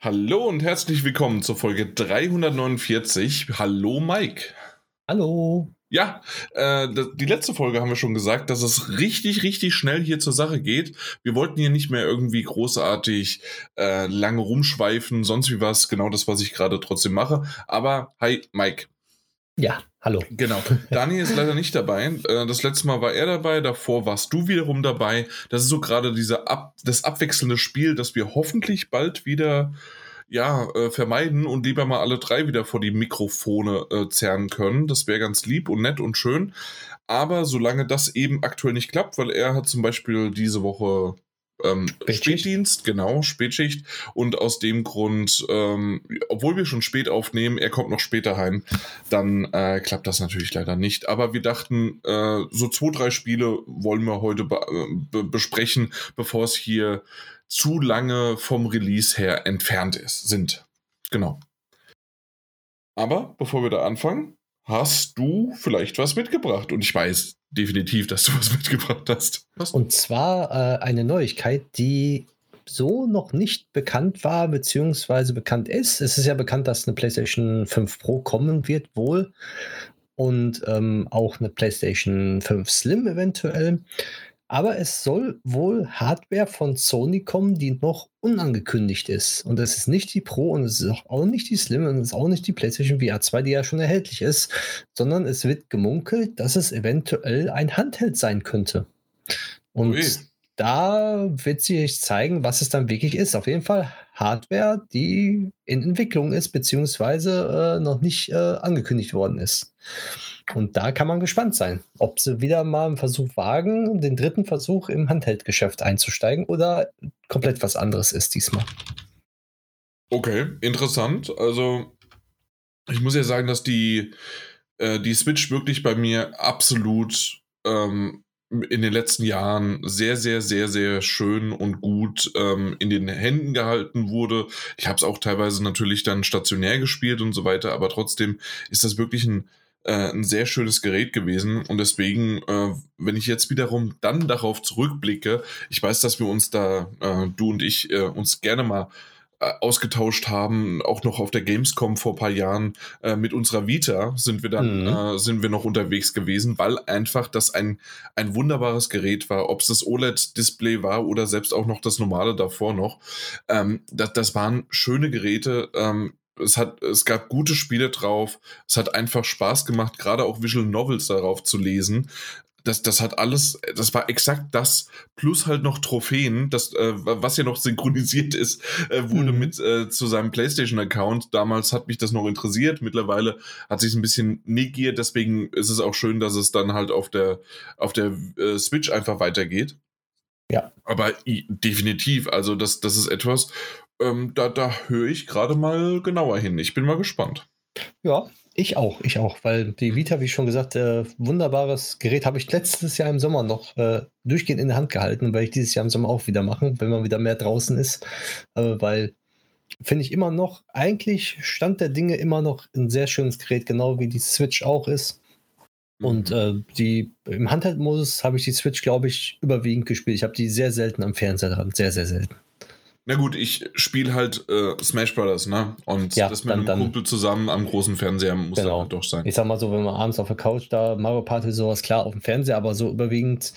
Hallo und herzlich willkommen zur Folge 349. Hallo Mike. Hallo. Ja, äh, die letzte Folge haben wir schon gesagt, dass es richtig, richtig schnell hier zur Sache geht. Wir wollten hier nicht mehr irgendwie großartig äh, lange rumschweifen, sonst wie was. Genau das, was ich gerade trotzdem mache. Aber hi, Mike. Ja, hallo. Genau. Daniel ist leider nicht dabei. Äh, das letzte Mal war er dabei, davor warst du wiederum dabei. Das ist so gerade diese Ab das abwechselnde Spiel, das wir hoffentlich bald wieder ja, äh, vermeiden und lieber mal alle drei wieder vor die Mikrofone äh, zerren können. Das wäre ganz lieb und nett und schön. Aber solange das eben aktuell nicht klappt, weil er hat zum Beispiel diese Woche ähm, Spätdienst, genau, Spätschicht. Und aus dem Grund, ähm, obwohl wir schon spät aufnehmen, er kommt noch später heim, dann äh, klappt das natürlich leider nicht. Aber wir dachten, äh, so zwei, drei Spiele wollen wir heute be be besprechen, bevor es hier zu lange vom Release her entfernt ist, sind. Genau. Aber bevor wir da anfangen, hast du vielleicht was mitgebracht. Und ich weiß definitiv, dass du was mitgebracht hast. Und zwar äh, eine Neuigkeit, die so noch nicht bekannt war, beziehungsweise bekannt ist. Es ist ja bekannt, dass eine PlayStation 5 Pro kommen wird, wohl. Und ähm, auch eine PlayStation 5 Slim eventuell. Aber es soll wohl Hardware von Sony kommen, die noch unangekündigt ist. Und das ist nicht die Pro und es ist auch nicht die Slim und es ist auch nicht die PlayStation VR 2, die ja schon erhältlich ist, sondern es wird gemunkelt, dass es eventuell ein Handheld sein könnte. Und Ui. Da wird sich zeigen, was es dann wirklich ist. Auf jeden Fall Hardware, die in Entwicklung ist, beziehungsweise äh, noch nicht äh, angekündigt worden ist. Und da kann man gespannt sein, ob sie wieder mal einen Versuch wagen, den dritten Versuch im Handheld-Geschäft einzusteigen oder komplett was anderes ist diesmal. Okay, interessant. Also, ich muss ja sagen, dass die, äh, die Switch wirklich bei mir absolut ähm, in den letzten Jahren sehr, sehr, sehr, sehr schön und gut ähm, in den Händen gehalten wurde. Ich habe es auch teilweise natürlich dann stationär gespielt und so weiter, aber trotzdem ist das wirklich ein äh, ein sehr schönes Gerät gewesen. Und deswegen, äh, wenn ich jetzt wiederum dann darauf zurückblicke, ich weiß, dass wir uns da, äh, du und ich, äh, uns gerne mal ausgetauscht haben, auch noch auf der Gamescom vor ein paar Jahren äh, mit unserer Vita sind wir dann, mhm. sind wir noch unterwegs gewesen, weil einfach das ein, ein wunderbares Gerät war, ob es das OLED-Display war oder selbst auch noch das normale davor noch. Ähm, das, das waren schöne Geräte. Ähm, es hat, es gab gute Spiele drauf. Es hat einfach Spaß gemacht, gerade auch Visual Novels darauf zu lesen. Das, das hat alles, das war exakt das, plus halt noch Trophäen, das, äh, was ja noch synchronisiert ist, äh, wurde mhm. mit äh, zu seinem PlayStation-Account. Damals hat mich das noch interessiert, mittlerweile hat sich ein bisschen negiert, deswegen ist es auch schön, dass es dann halt auf der, auf der äh, Switch einfach weitergeht. Ja. Aber definitiv, also das, das ist etwas, ähm, da, da höre ich gerade mal genauer hin. Ich bin mal gespannt. Ja, ich auch, ich auch, weil die Vita, wie schon gesagt, äh, wunderbares Gerät habe ich letztes Jahr im Sommer noch äh, durchgehend in der Hand gehalten und werde ich dieses Jahr im Sommer auch wieder machen, wenn man wieder mehr draußen ist, äh, weil finde ich immer noch, eigentlich Stand der Dinge immer noch ein sehr schönes Gerät, genau wie die Switch auch ist. Und mhm. äh, die im Handheld-Modus habe ich die Switch, glaube ich, überwiegend gespielt. Ich habe die sehr selten am Fernseher dran, sehr, sehr selten. Na gut, ich spiele halt äh, Smash Brothers, ne? Und ja, das mit dann, einem Kumpel zusammen am großen Fernseher muss genau. dann doch sein. Ich sag mal so, wenn man abends auf der Couch da Mario Party sowas, klar, auf dem Fernseher, aber so überwiegend,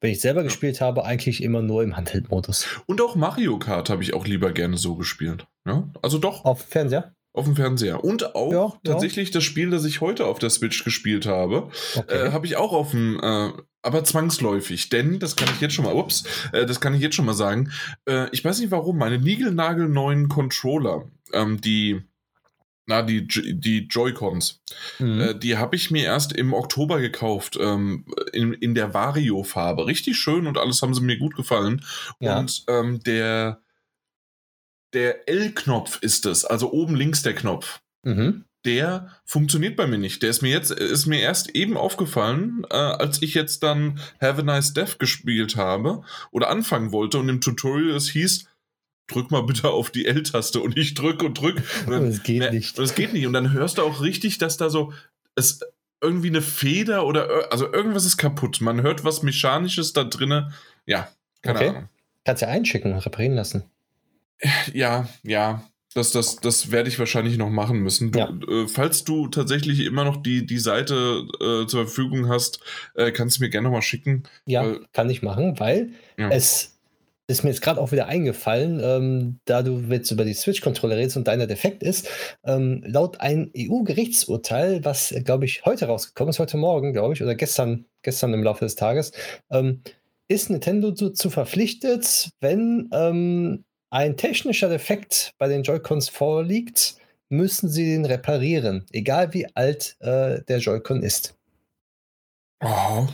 wenn ich selber ja. gespielt habe, eigentlich immer nur im Handheld-Modus. Und auch Mario Kart habe ich auch lieber gerne so gespielt. Ja? Also doch. Auf Fernseher? Auf dem Fernseher. Und auch ja, tatsächlich ja. das Spiel, das ich heute auf der Switch gespielt habe, okay. äh, habe ich auch auf dem, äh, aber zwangsläufig. Denn, das kann ich jetzt schon mal, ups, äh, das kann ich jetzt schon mal sagen, äh, ich weiß nicht warum, meine niegelnagelneuen Controller, ähm, die, na, die, die Joy-Cons, mhm. äh, die habe ich mir erst im Oktober gekauft, ähm, in, in der Vario-Farbe. Richtig schön und alles haben sie mir gut gefallen. Ja. Und ähm, der der L-Knopf ist es, also oben links der Knopf. Mhm. Der funktioniert bei mir nicht. Der ist mir jetzt, ist mir erst eben aufgefallen, äh, als ich jetzt dann Have a Nice Death gespielt habe oder anfangen wollte und im Tutorial es hieß, drück mal bitte auf die L-Taste und ich drück und drück. Das geht ne, nicht. Das geht nicht. Und dann hörst du auch richtig, dass da so, es irgendwie eine Feder oder, also irgendwas ist kaputt. Man hört was Mechanisches da drinnen. Ja, keine okay. Ahnung. Kannst ja einschicken, reparieren lassen. Ja, ja. Das, das, das werde ich wahrscheinlich noch machen müssen. Du, Ja. äh, falls du tatsächlich immer noch die, die Seite äh, zur Verfügung hast, äh, kannst du mir gerne noch mal schicken. Ja, kann ich machen, weil Ja. es ist mir jetzt gerade auch wieder eingefallen, ähm, da du jetzt über die Switch-Controller redest und deiner defekt ist. Ähm, laut einem EU-Gerichtsurteil, was, glaube ich, heute rausgekommen ist, heute Morgen, glaube ich, oder gestern, gestern im Laufe des Tages, ähm, ist Nintendo dazu verpflichtet, wenn ähm, ein technischer Defekt bei den Joy-Cons vorliegt, müssen sie den reparieren, egal wie alt äh, der Joy-Con ist. Oh.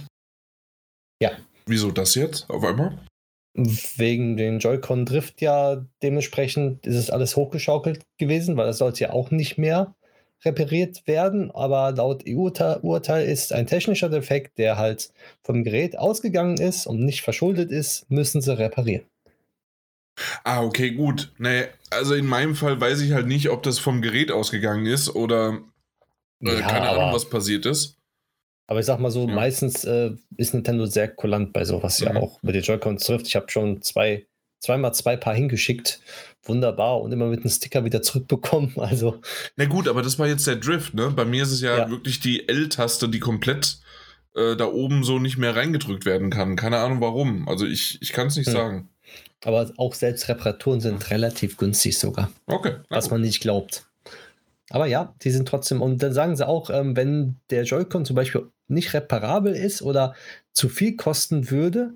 Ja. Wieso das jetzt auf einmal? Wegen den Joy-Con Drift ja dementsprechend ist es alles hochgeschaukelt gewesen, weil das sollte ja auch nicht mehr repariert werden. Aber laut EU-Urteil ist ein technischer Defekt, der halt vom Gerät ausgegangen ist und nicht verschuldet ist, müssen sie reparieren. Ah, okay, gut. Nee, also in meinem Fall weiß ich halt nicht, ob das vom Gerät ausgegangen ist oder äh, Ja, keine Ahnung, was passiert ist. Aber ich sag mal so, Ja. meistens äh, ist Nintendo sehr kulant bei sowas ja Mhm. auch mit den Joy-Cons Drift. Ich habe schon zwei, zweimal zwei Paar hingeschickt. Wunderbar und immer mit einem Sticker wieder zurückbekommen. Also Na gut, aber das war jetzt der Drift, ne? Bei mir ist es ja, Ja. wirklich die L-Taste, die komplett äh, da oben so nicht mehr reingedrückt werden kann. Keine Ahnung warum. Also ich, ich kann es nicht Hm. sagen. Aber auch selbst Reparaturen sind relativ günstig sogar, Okay. was man nicht glaubt. Aber ja, die sind trotzdem, und dann sagen sie auch, ähm, wenn der Joy-Con zum Beispiel nicht reparabel ist oder zu viel kosten würde,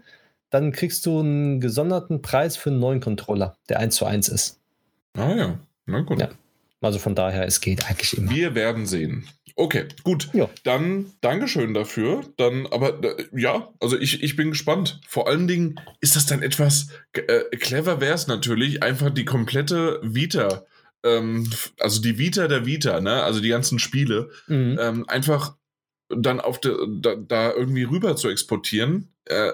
dann kriegst du einen gesonderten Preis für einen neuen Controller, der 1 zu 1 ist. Ah ja, na gut. Ja. Also von daher, es geht eigentlich immer. Wir werden sehen. Okay, gut. Ja. Dann Dankeschön dafür. Dann, aber äh, ja, also ich, ich bin gespannt. Vor allen Dingen ist das dann etwas äh, clever wäre es natürlich, einfach die komplette Vita, ähm, also die Vita der Vita, ne? Also die ganzen Spiele, Mhm. ähm, einfach dann auf de, da, da irgendwie rüber zu exportieren. Äh,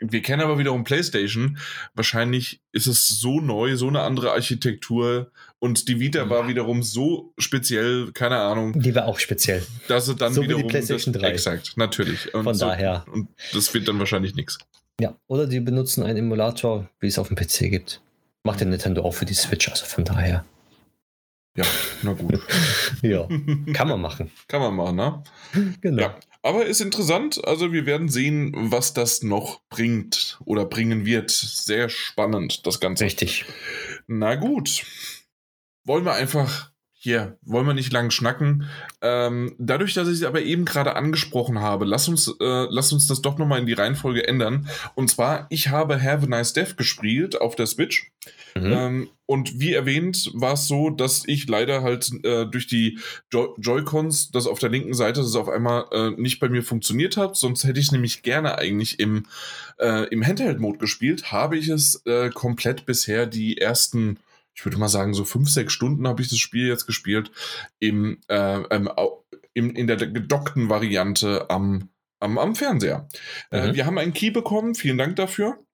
wir kennen aber wiederum PlayStation. Wahrscheinlich ist es so neu, so eine andere Architektur. Und die Vita Ja. war wiederum so speziell, keine Ahnung, Die war auch speziell. dass sie dann So wie die wiederum. PlayStation das, 3. Exakt, natürlich. Und Von so, daher. Und das wird dann wahrscheinlich nichts. Ja. Oder die benutzen einen Emulator, wie es auf dem PC gibt. Macht der Nintendo auch für die Switch, also von daher. Ja, na gut. Ja, kann man machen. Kann man machen, ne? Genau. Ja, aber ist interessant. Also wir werden sehen, was das noch bringt oder bringen wird. Sehr spannend, das Ganze. Richtig. Na gut. Wollen wir einfach hier, wollen wir nicht lang schnacken. Ähm, dadurch, dass ich sie aber eben gerade angesprochen habe, lass uns, äh, lass uns das doch nochmal in die Reihenfolge ändern. Und zwar, ich habe Have a Nice Death gespielt auf der Switch. Mhm. Ähm, und wie erwähnt, war es so, dass ich leider halt äh, durch die jo Joy-Cons, das auf der linken Seite, das auf einmal äh, nicht bei mir funktioniert hat. Sonst hätte ich es nämlich gerne eigentlich im, äh, im Handheld-Mode gespielt. Habe ich es äh, komplett bisher die ersten, ich würde mal sagen, so fünf, sechs Stunden habe ich das Spiel jetzt gespielt, im, äh, ähm, au- im, in der gedockten Variante am, am, am Fernseher. Äh, Mhm. wir haben einen Key bekommen, vielen Dank dafür.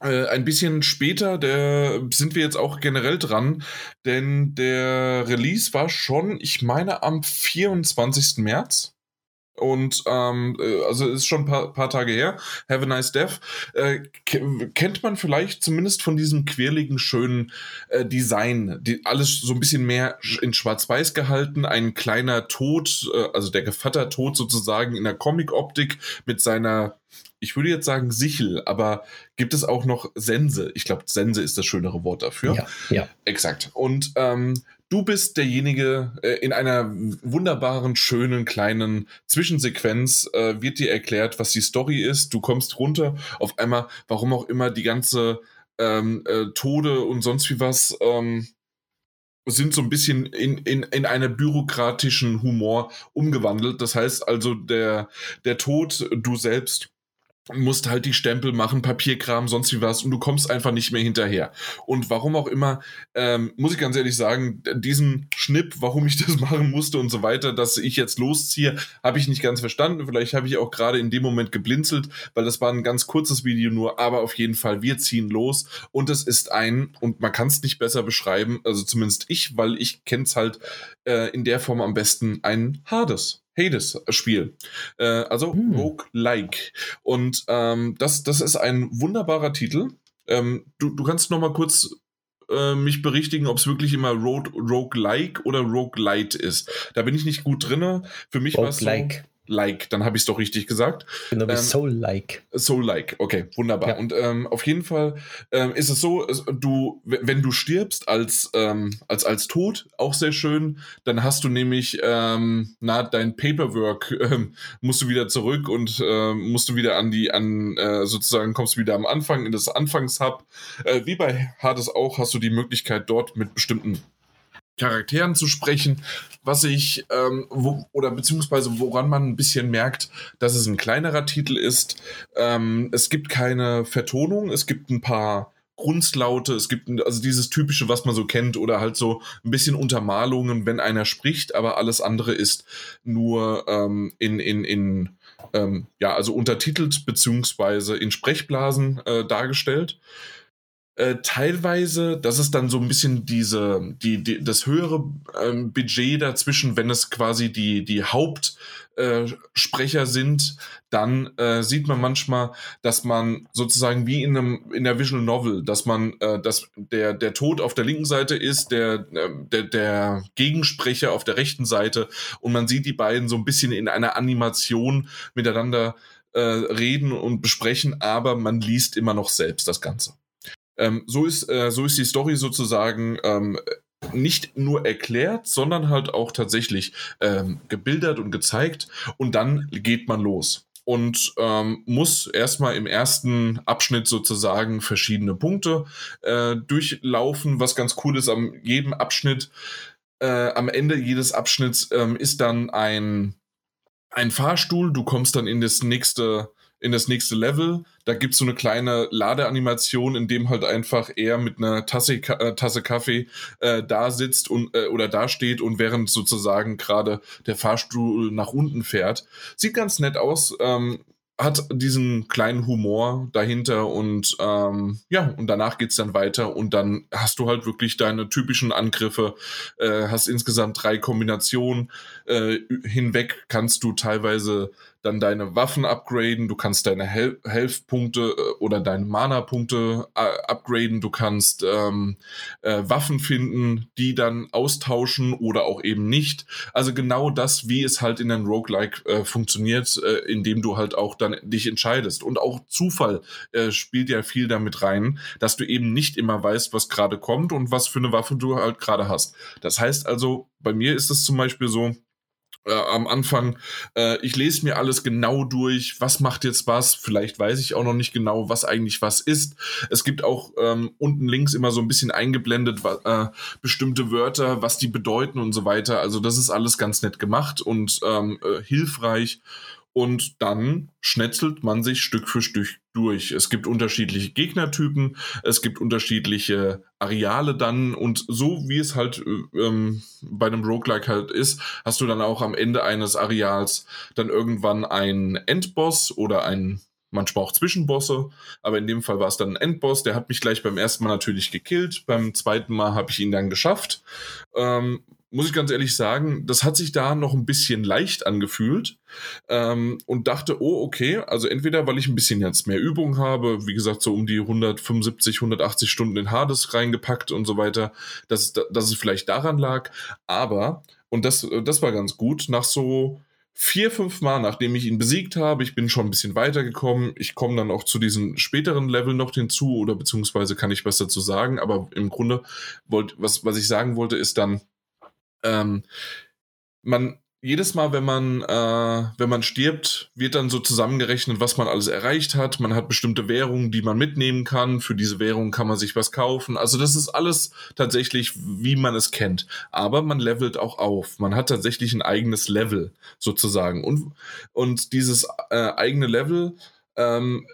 Äh, ein bisschen später der, sind wir jetzt auch generell dran, denn der Release war schon, ich meine, am 24. März. Und ähm, äh, also ist schon ein paar, paar Tage her. Have a nice death. Äh, ke- kennt man vielleicht zumindest von diesem quirligen, schönen äh, Design. Die, alles so ein bisschen mehr in Schwarz-Weiß gehalten. Ein kleiner Tod, äh, also der Gevattertod sozusagen in der Comic-Optik mit seiner, ich würde jetzt sagen Sichel, aber gibt es auch noch Sense? Ich glaube, Sense ist das schönere Wort dafür. Ja, ja. Exakt. Und ähm, du bist derjenige äh, in einer wunderbaren, schönen, kleinen Zwischensequenz äh, wird dir erklärt, was die Story ist. Du kommst runter, auf einmal, warum auch immer, die ganze ähm, äh, Tode und sonst wie was ähm, sind so ein bisschen in, in, in einen bürokratischen Humor umgewandelt. Das heißt also, der, der Tod, du selbst musst halt die Stempel machen, Papierkram, sonst wie was und du kommst einfach nicht mehr hinterher. Und warum auch immer, ähm, muss ich ganz ehrlich sagen, diesen Schnipp, warum ich das machen musste und so weiter, dass ich jetzt losziehe, habe ich nicht ganz verstanden. Vielleicht habe ich auch gerade in dem Moment geblinzelt, weil das war ein ganz kurzes Video nur, aber auf jeden Fall, wir ziehen los und es ist ein, und man kann es nicht besser beschreiben, also zumindest ich, weil ich kenne es halt äh, in der Form am besten, ein Hades. Hades-Spiel. Äh, also Hm. Rogue-like. Und ähm, das, das ist ein wunderbarer Titel. Ähm, du, du kannst noch mal kurz äh, mich berichtigen, ob es wirklich immer Road, Roguelike oder Roguelite ist. Da bin ich nicht gut drin. Für mich war es so, like, dann habe ich es doch richtig gesagt. Genau, ähm, Soul-like. Soul-like, okay, wunderbar. Ja. Und ähm, auf jeden Fall ähm, ist es so, du, wenn du stirbst als, ähm, als, als Tod, auch sehr schön, dann hast du nämlich, ähm, na, dein Paperwork, ähm, musst du wieder zurück und äh, musst du wieder an die, an, äh, sozusagen kommst du wieder am Anfang in das Anfangshub. Äh, wie bei Hades auch, hast du die Möglichkeit dort mit bestimmten Charakteren zu sprechen, was ich, ähm, wo, oder beziehungsweise woran man ein bisschen merkt, dass es ein kleinerer Titel ist. Ähm, es gibt keine Vertonung, es gibt ein paar Grundlaute, es gibt also dieses typische, was man so kennt, oder halt so ein bisschen Untermalungen, wenn einer spricht, aber alles andere ist nur ähm, in, in, in ähm, ja, also untertitelt beziehungsweise in Sprechblasen äh, dargestellt. Äh, teilweise, das ist dann so ein bisschen diese, die, die das höhere ähm, Budget dazwischen, wenn es quasi die, die Hauptsprecher äh, sind, dann äh, sieht man manchmal, dass man sozusagen wie in einem in der Visual Novel, dass man, äh, dass der der Tod auf der linken Seite ist, der äh, der der Gegensprecher auf der rechten Seite und man sieht die beiden so ein bisschen in einer Animation miteinander äh, reden und besprechen, aber man liest immer noch selbst das Ganze. Ähm, so, ist, äh, so ist die Story sozusagen ähm, nicht nur erklärt, sondern halt auch tatsächlich ähm, gebildert und gezeigt. Und dann geht man los und ähm, muss erstmal im ersten Abschnitt sozusagen verschiedene Punkte äh, durchlaufen. Was ganz cool ist, am jedem Abschnitt, äh, am Ende jedes Abschnitts ähm, ist dann ein, ein Fahrstuhl. Du kommst dann in das nächste in das nächste Level. Da gibt es so eine kleine Ladeanimation, in dem halt einfach er mit einer Tasse, äh, Tasse Kaffee äh, da sitzt und äh, oder da steht und während sozusagen gerade der Fahrstuhl nach unten fährt. Sieht ganz nett aus. Ähm, hat diesen kleinen Humor dahinter und ähm, ja, und danach geht's dann weiter und dann hast du halt wirklich deine typischen Angriffe, äh, hast insgesamt drei Kombinationen äh, hinweg, kannst du teilweise dann deine Waffen upgraden, du kannst deine Hel Health-Punkte äh, oder deine Mana-Punkte äh, upgraden, du kannst ähm, äh, Waffen finden, die dann austauschen oder auch eben nicht. Also genau das, wie es halt in einem Roguelike äh, funktioniert, äh, indem du halt auch dann dich entscheidest. Und auch Zufall äh, spielt ja viel damit rein, dass du eben nicht immer weißt, was gerade kommt und was für eine Waffe du halt gerade hast. Das heißt also, bei mir ist es zum Beispiel so, äh, am Anfang, äh, ich lese mir alles genau durch, was macht jetzt was, vielleicht weiß ich auch noch nicht genau, was eigentlich was ist. Es gibt auch ähm, unten links immer so ein bisschen eingeblendet äh, bestimmte Wörter, was die bedeuten und so weiter. Also das ist alles ganz nett gemacht und ähm, äh, hilfreich. Und dann schnetzelt man sich Stück für Stück durch. Es gibt unterschiedliche Gegnertypen, es gibt unterschiedliche Areale dann und so wie es halt äh, ähm, bei einem Roguelike halt ist, hast du dann auch am Ende eines Areals dann irgendwann einen Endboss oder einen manchmal auch Zwischenbosse, aber in dem Fall war es dann ein Endboss, der hat mich gleich beim ersten Mal natürlich gekillt, beim zweiten Mal habe ich ihn dann geschafft. Ähm, muss ich ganz ehrlich sagen, das hat sich da noch ein bisschen leicht angefühlt ähm, und dachte, oh, okay, also entweder, weil ich ein bisschen jetzt mehr Übung habe, wie gesagt, so um die 175, 180 Stunden in Hades reingepackt und so weiter, dass, dass es vielleicht daran lag, aber, und das, das war ganz gut, nach so vier, fünf Mal, nachdem ich ihn besiegt habe, ich bin schon ein bisschen weitergekommen. Ich komme dann auch zu diesen späteren Level noch hinzu oder beziehungsweise kann ich was dazu sagen. Aber im Grunde wollt, was, was ich sagen wollte, ist dann, ähm, man jedes Mal, wenn man, äh, wenn man stirbt, wird dann so zusammengerechnet, was man alles erreicht hat. Man hat bestimmte Währungen, die man mitnehmen kann. Für diese Währung kann man sich was kaufen. Also das ist alles tatsächlich, wie man es kennt. Aber man levelt auch auf. Man hat tatsächlich ein eigenes Level sozusagen. Und, und dieses äh, eigene Level ähm,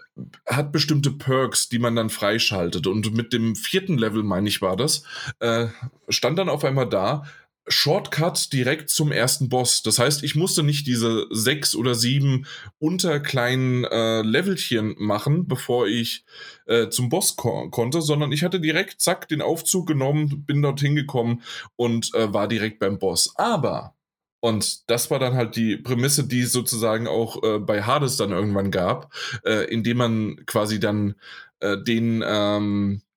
hat bestimmte Perks, die man dann freischaltet. Und mit dem vierten Level, meine ich, war das, äh, stand dann auf einmal da, Shortcut direkt zum ersten Boss. Das heißt, ich musste nicht diese sechs oder sieben unterkleinen äh, Levelchen machen, bevor ich äh, zum Boss ko konnte, sondern ich hatte direkt, zack, den Aufzug genommen, bin dorthin gekommen und äh, war direkt beim Boss. Aber, und das war dann halt die Prämisse, die es sozusagen auch äh, bei Hades dann irgendwann gab, äh, indem man quasi dann äh, den, ähm, äh,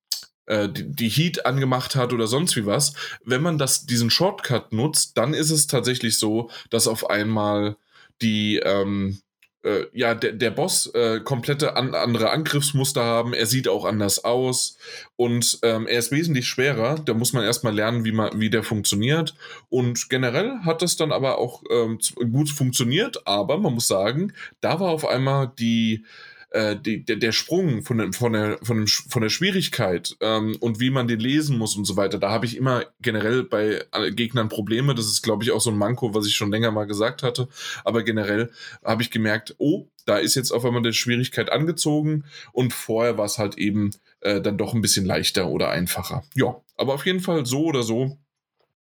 die, die Heat angemacht hat oder sonst wie was. Wenn man das, diesen Shortcut nutzt, dann ist es tatsächlich so, dass auf einmal die, ähm, äh, ja, der, der Boss äh, komplette an, andere Angriffsmuster haben. Er sieht auch anders aus und ähm, er ist wesentlich schwerer. Da muss man erstmal lernen, wie, man, wie der funktioniert. Und generell hat das dann aber auch ähm, gut funktioniert. Aber man muss sagen, da war auf einmal die äh, die, der, der Sprung von, der, von, der, von, dem, von der Schwierigkeit ähm, und wie man den lesen muss und so weiter, da habe ich immer generell bei Gegnern Probleme. Das ist, glaube ich, auch so ein Manko, was ich schon länger mal gesagt hatte. Aber generell habe ich gemerkt, oh, da ist jetzt auf einmal die Schwierigkeit angezogen und vorher war es halt eben äh, dann doch ein bisschen leichter oder einfacher. Ja, aber auf jeden Fall so oder so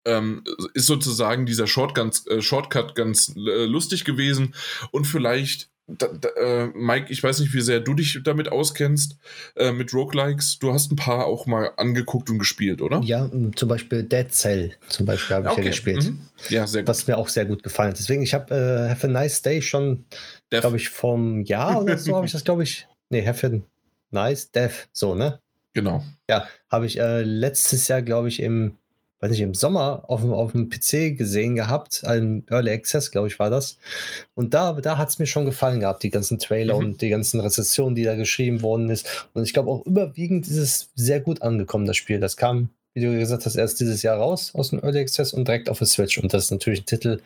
ähm, ist sozusagen dieser Short ganz, äh, Shortcut ganz äh, lustig gewesen und vielleicht da, da, äh, Mike, ich weiß nicht, wie sehr du dich damit auskennst, äh, mit Roguelikes. Du hast ein paar auch mal angeguckt und gespielt, oder? Ja, zum Beispiel Dead Cell zum Beispiel habe ich okay. ja gespielt. Mhm. Ja, sehr gut. Was mir auch sehr gut gefallen hat. Deswegen, ich habe äh, Have a Nice Day schon, glaube ich, vom Jahr oder so habe ich das, glaube ich. Nee, Have a Nice Death, so, ne? Genau. Ja, habe ich äh, letztes Jahr, glaube ich, im weiß nicht, im Sommer auf dem, auf dem PC gesehen gehabt, ein Early Access, glaube ich, war das. Und da, da hat es mir schon gefallen gehabt, die ganzen Trailer mhm. und die ganzen Rezessionen, die da geschrieben worden ist. Und ich glaube auch überwiegend ist es sehr gut angekommen, das Spiel. Das kam, wie du gesagt hast, erst dieses Jahr raus aus dem Early Access und direkt auf der Switch. Und das ist natürlich ein Titel,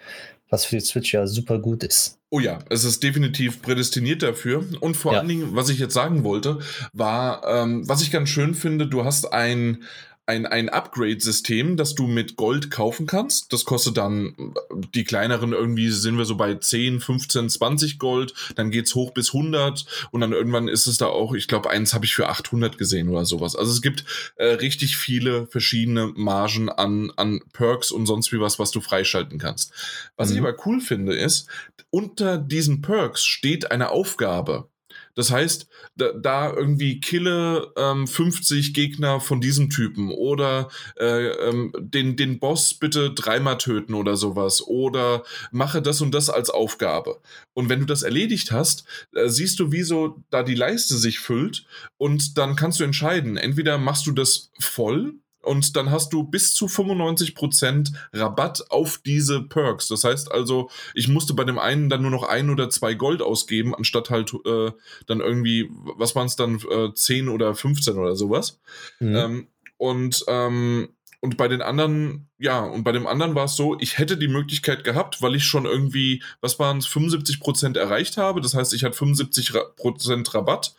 was für die Switch ja super gut ist. Oh ja, es ist definitiv prädestiniert dafür. Und vor ja. allen Dingen, was ich jetzt sagen wollte, war, ähm, was ich ganz schön finde, du hast ein, ein, ein Upgrade-System, das du mit Gold kaufen kannst. Das kostet dann, die kleineren irgendwie sind wir so bei 10, 15, 20 Gold. Dann geht's hoch bis 100 und dann irgendwann ist es da auch, ich glaube, eins habe ich für 800 gesehen oder sowas. Also es gibt äh, richtig viele verschiedene Margen an, an Perks und sonst wie was, was du freischalten kannst. Was mhm. ich aber cool finde ist, unter diesen Perks steht eine Aufgabe. Das heißt, da, da irgendwie kille ähm, 50 Gegner von diesem Typen oder äh, ähm, den, den Boss bitte dreimal töten oder sowas oder mache das und das als Aufgabe. Und wenn du das erledigt hast, äh, siehst du, wie so da die Leiste sich füllt und dann kannst du entscheiden, entweder machst du das voll und dann hast du bis zu 95% Rabatt auf diese Perks. Das heißt also, ich musste bei dem einen dann nur noch ein oder zwei Gold ausgeben, anstatt halt äh, dann irgendwie, was waren es dann, äh, 10 oder 15 oder sowas. Mhm. Ähm, und ähm, und bei den anderen, ja, und bei dem anderen war es so, ich hätte die Möglichkeit gehabt, weil ich schon irgendwie, was waren es, 75% erreicht habe. Das heißt, ich hatte 75% Rabatt.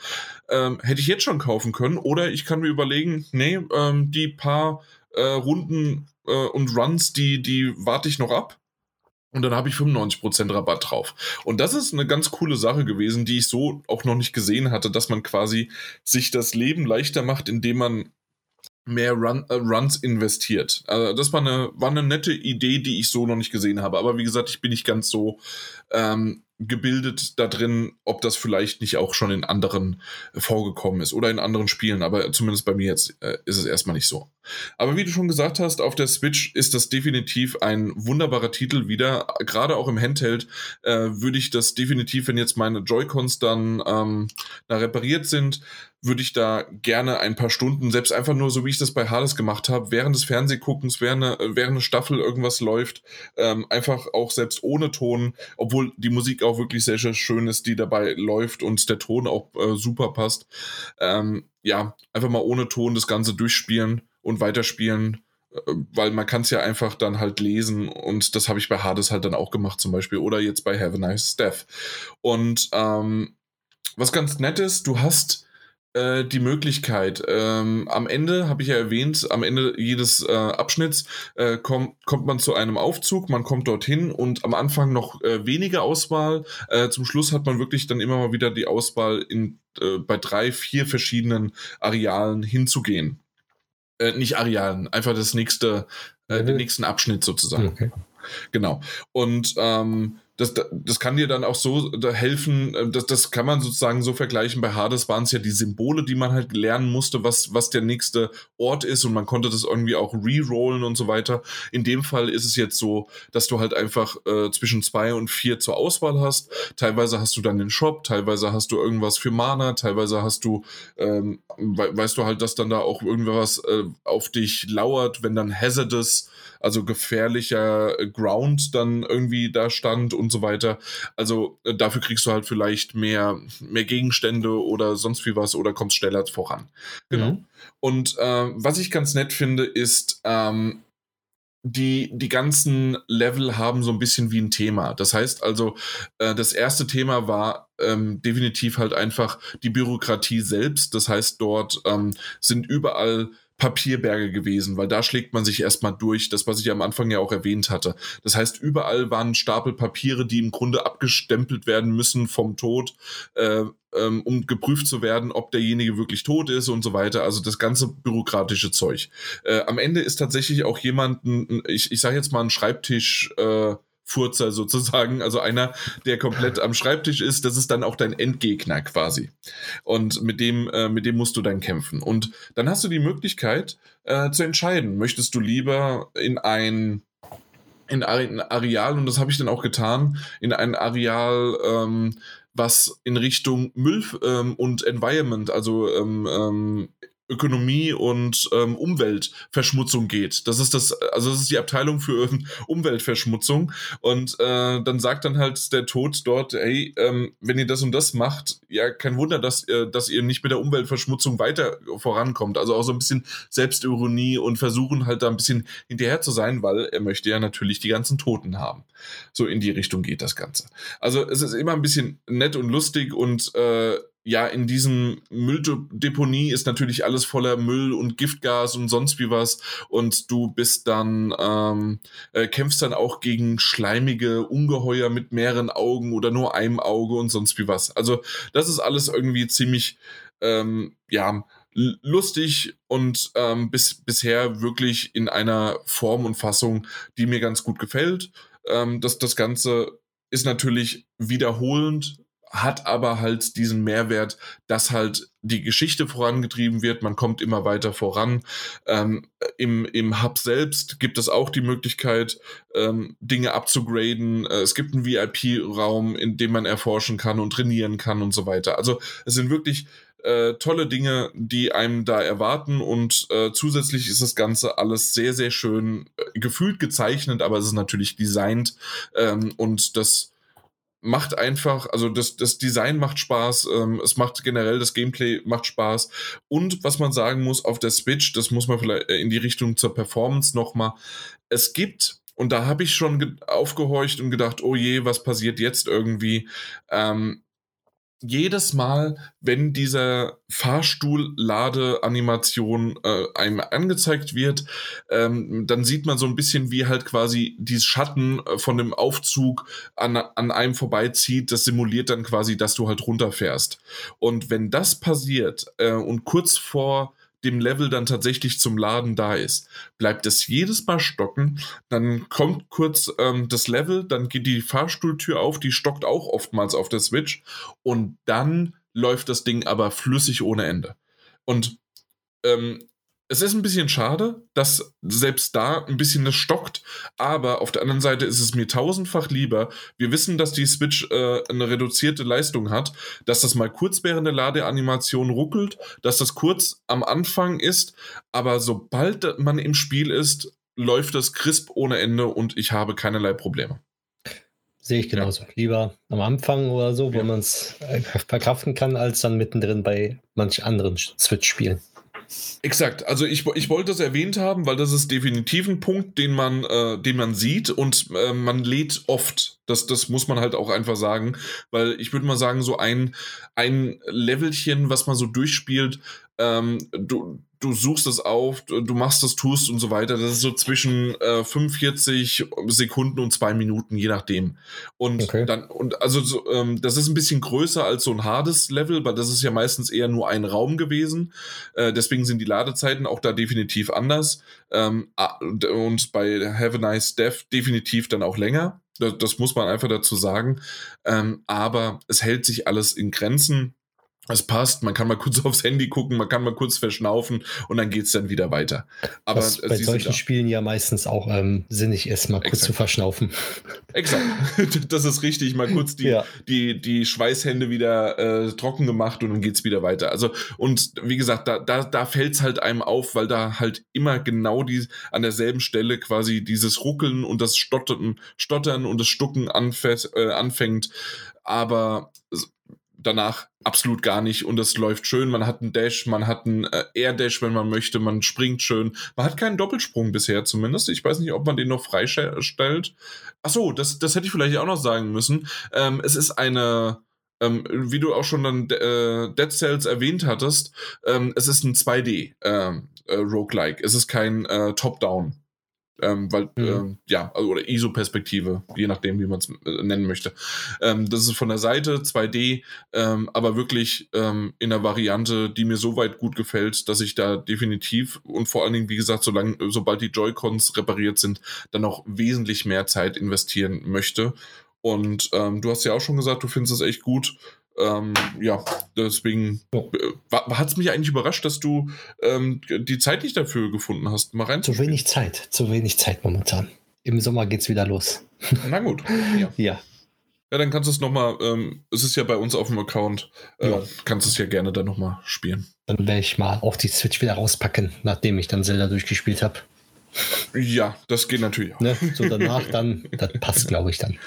Ähm, hätte ich jetzt schon kaufen können. Oder ich kann mir überlegen, nee, ähm, die paar äh, Runden äh, und Runs, die, die warte ich noch ab. Und dann habe ich 95% Rabatt drauf. Und das ist eine ganz coole Sache gewesen, die ich so auch noch nicht gesehen hatte, dass man quasi sich das Leben leichter macht, indem man mehr Run, äh, Runs investiert. Also das war eine, war eine nette Idee, die ich so noch nicht gesehen habe. Aber wie gesagt, ich bin nicht ganz so ähm, gebildet da drin, ob das vielleicht nicht auch schon in anderen vorgekommen ist oder in anderen Spielen, aber zumindest bei mir jetzt äh, ist es erstmal nicht so. Aber wie du schon gesagt hast, auf der Switch ist das definitiv ein wunderbarer Titel wieder. Gerade auch im Handheld äh, würde ich das definitiv, wenn jetzt meine Joy-Cons dann ähm, da repariert sind, würde ich da gerne ein paar Stunden, selbst einfach nur so, wie ich das bei Hades gemacht habe, während des Fernsehguckens, während eine, während eine Staffel irgendwas läuft, ähm, einfach auch selbst ohne Ton, obwohl die Musik auch wirklich sehr, sehr schön ist, die dabei läuft und der Ton auch äh, super passt. Ähm, ja, einfach mal ohne Ton das Ganze durchspielen und weiterspielen äh, weil man kann es ja einfach dann halt lesen und das habe ich bei Hades halt dann auch gemacht zum Beispiel oder jetzt bei Have a Nice Death. Und ähm, was ganz nett ist, du hast äh, die Möglichkeit. Ähm, am Ende, habe ich ja erwähnt, am Ende jedes äh, Abschnitts äh, kommt, kommt man zu einem Aufzug, man kommt dorthin und am Anfang noch äh, weniger Auswahl. Äh, zum Schluss hat man wirklich dann immer mal wieder die Auswahl, in, äh, bei drei, vier verschiedenen Arealen hinzugehen. Äh, nicht Arealen, einfach das nächste, äh, mhm. den nächsten Abschnitt sozusagen. Okay. Genau. Und ähm, das, das kann dir dann auch so helfen, äh, das, das kann man sozusagen so vergleichen. Bei Hades waren es ja die Symbole, die man halt lernen musste, was, was der nächste Ort ist und man konnte das irgendwie auch rerollen und so weiter. In dem Fall ist es jetzt so, dass du halt einfach äh, zwischen zwei und vier zur Auswahl hast. Teilweise hast du dann den Shop, teilweise hast du irgendwas für Mana, teilweise hast du, ähm, we weißt du halt, dass dann da auch irgendwas äh, auf dich lauert, wenn dann Hazardous also gefährlicher Ground dann irgendwie da stand und so weiter. Also äh, dafür kriegst du halt vielleicht mehr, mehr Gegenstände oder sonst wie was oder kommst schneller voran. Genau. Mhm. Und äh, was ich ganz nett finde, ist, ähm, die, die ganzen Level haben so ein bisschen wie ein Thema. Das heißt also, äh, das erste Thema war ähm, definitiv halt einfach die Bürokratie selbst. Das heißt, dort ähm, sind überall Papierberge gewesen, weil da schlägt man sich erstmal durch, das, was ich am Anfang ja auch erwähnt hatte. Das heißt, überall waren Stapel Papiere, die im Grunde abgestempelt werden müssen vom Tod, äh, ähm, um geprüft zu werden, ob derjenige wirklich tot ist und so weiter. Also das ganze bürokratische Zeug. Äh, am Ende ist tatsächlich auch jemand, ich, ich sage jetzt mal ein Schreibtisch, äh, Furzer sozusagen, also einer, der komplett am Schreibtisch ist, das ist dann auch dein Endgegner quasi. Und mit dem, äh, mit dem musst du dann kämpfen. Und dann hast du die Möglichkeit äh, zu entscheiden, möchtest du lieber in ein in ein Areal, und das habe ich dann auch getan, in ein Areal, ähm, was in Richtung Müll ähm, und Environment, also ähm, ähm Ökonomie und ähm, Umweltverschmutzung geht. Das ist das, also das ist die Abteilung für Umweltverschmutzung. Und äh, dann sagt dann halt der Tod dort, hey, ähm, wenn ihr das und das macht, ja, kein Wunder, dass, äh, dass ihr nicht mit der Umweltverschmutzung weiter vorankommt. Also auch so ein bisschen Selbstironie und versuchen halt da ein bisschen hinterher zu sein, weil er möchte ja natürlich die ganzen Toten haben. So in die Richtung geht das Ganze. Also es ist immer ein bisschen nett und lustig und äh, ja, in diesem Mülldeponie ist natürlich alles voller Müll und Giftgas und sonst wie was. Und du bist dann, ähm, äh, kämpfst dann auch gegen schleimige Ungeheuer mit mehreren Augen oder nur einem Auge und sonst wie was. Also, das ist alles irgendwie ziemlich, ähm, ja, lustig und ähm, bis, bisher wirklich in einer Form und Fassung, die mir ganz gut gefällt. Ähm, das, das Ganze ist natürlich wiederholend, hat aber halt diesen Mehrwert, dass halt die Geschichte vorangetrieben wird, man kommt immer weiter voran. Ähm, im, Im Hub selbst gibt es auch die Möglichkeit, ähm, Dinge abzugraden. Äh, es gibt einen VIP-Raum, in dem man erforschen kann und trainieren kann und so weiter. Also es sind wirklich äh, tolle Dinge, die einem da erwarten und äh, zusätzlich ist das Ganze alles sehr, sehr schön äh, gefühlt gezeichnet, aber es ist natürlich designt ähm, und das macht einfach, also das, das Design macht Spaß, ähm, es macht generell das Gameplay macht Spaß und was man sagen muss auf der Switch, das muss man vielleicht äh, in die Richtung zur Performance nochmal, es gibt und da habe ich schon aufgehorcht und gedacht, oh je, was passiert jetzt irgendwie? Ähm, jedes Mal, wenn dieser Fahrstuhl-Lade-Animation äh, einem angezeigt wird, ähm, dann sieht man so ein bisschen, wie halt quasi die Schatten äh, von dem Aufzug an, an einem vorbeizieht. Das simuliert dann quasi, dass du halt runterfährst. Und wenn das passiert äh, und kurz vor dem Level dann tatsächlich zum Laden da ist, bleibt es jedes Mal stocken. Dann kommt kurz ähm, das Level, dann geht die Fahrstuhltür auf, die stockt auch oftmals auf der Switch und dann läuft das Ding aber flüssig ohne Ende. Und ähm, es ist ein bisschen schade, dass selbst da ein bisschen das stockt, aber auf der anderen Seite ist es mir tausendfach lieber. Wir wissen, dass die Switch äh, eine reduzierte Leistung hat, dass das mal kurz während der Ladeanimation ruckelt, dass das kurz am Anfang ist, aber sobald man im Spiel ist, läuft das crisp ohne Ende und ich habe keinerlei Probleme. Sehe ich genauso. Ja. Lieber am Anfang oder so, wo ja. man es äh, verkraften kann, als dann mittendrin bei manch anderen Switch-Spielen. Exakt, also ich, ich wollte das erwähnt haben, weil das ist definitiv ein Punkt, den man, äh, den man sieht und äh, man lädt oft. Das, das muss man halt auch einfach sagen, weil ich würde mal sagen, so ein, ein Levelchen, was man so durchspielt, ähm, du, du suchst es auf, du machst es, tust und so weiter. Das ist so zwischen äh, 45 Sekunden und zwei Minuten, je nachdem. Und okay. dann, und also so, ähm, das ist ein bisschen größer als so ein hartes Level, weil das ist ja meistens eher nur ein Raum gewesen. Äh, deswegen sind die Ladezeiten auch da definitiv anders. Ähm, und bei Have a Nice Death definitiv dann auch länger. Das, das muss man einfach dazu sagen. Ähm, aber es hält sich alles in Grenzen es passt, man kann mal kurz aufs Handy gucken, man kann mal kurz verschnaufen und dann geht es dann wieder weiter. Aber Was bei solchen Spielen ja meistens auch ähm, sinnig ist, mal kurz Exakt. zu verschnaufen. Exakt. Das ist richtig, mal kurz die, ja. die, die Schweißhände wieder äh, trocken gemacht und dann geht es wieder weiter. Also, und wie gesagt, da, da, da fällt es halt einem auf, weil da halt immer genau die an derselben Stelle quasi dieses Ruckeln und das Stottern, Stottern und das Stucken anfährt, äh, anfängt. Aber danach absolut gar nicht und es läuft schön. Man hat einen Dash, man hat einen äh, Air Dash, wenn man möchte, man springt schön. Man hat keinen Doppelsprung bisher zumindest. Ich weiß nicht, ob man den noch freistellt. Achso, das, das hätte ich vielleicht auch noch sagen müssen. Ähm, es ist eine, ähm, wie du auch schon dann äh, Dead Cells erwähnt hattest, ähm, es ist ein 2D ähm, äh, Roguelike. Es ist kein äh, Top-Down. Ähm, weil, mhm. ähm, ja, also, oder ISO-Perspektive, je nachdem, wie man es äh, nennen möchte. Ähm, das ist von der Seite 2D, ähm, aber wirklich ähm, in einer Variante, die mir so weit gut gefällt, dass ich da definitiv und vor allen Dingen, wie gesagt, solange, sobald die Joy-Cons repariert sind, dann auch wesentlich mehr Zeit investieren möchte. Und ähm, du hast ja auch schon gesagt, du findest es echt gut. Ähm, ja, deswegen ja. äh, hat es mich eigentlich überrascht, dass du ähm, die Zeit nicht dafür gefunden hast, mal rein. Zu wenig Zeit, zu wenig Zeit momentan. Im Sommer geht es wieder los. Na gut. Ja. ja. Ja, dann kannst du es nochmal, ähm, es ist ja bei uns auf dem Account, äh, ja. kannst du es ja gerne dann nochmal spielen. Dann werde ich mal auch die Switch wieder rauspacken, nachdem ich dann Zelda durchgespielt habe. Ja, das geht natürlich auch. Ne? So danach dann, das passt, glaube ich, dann.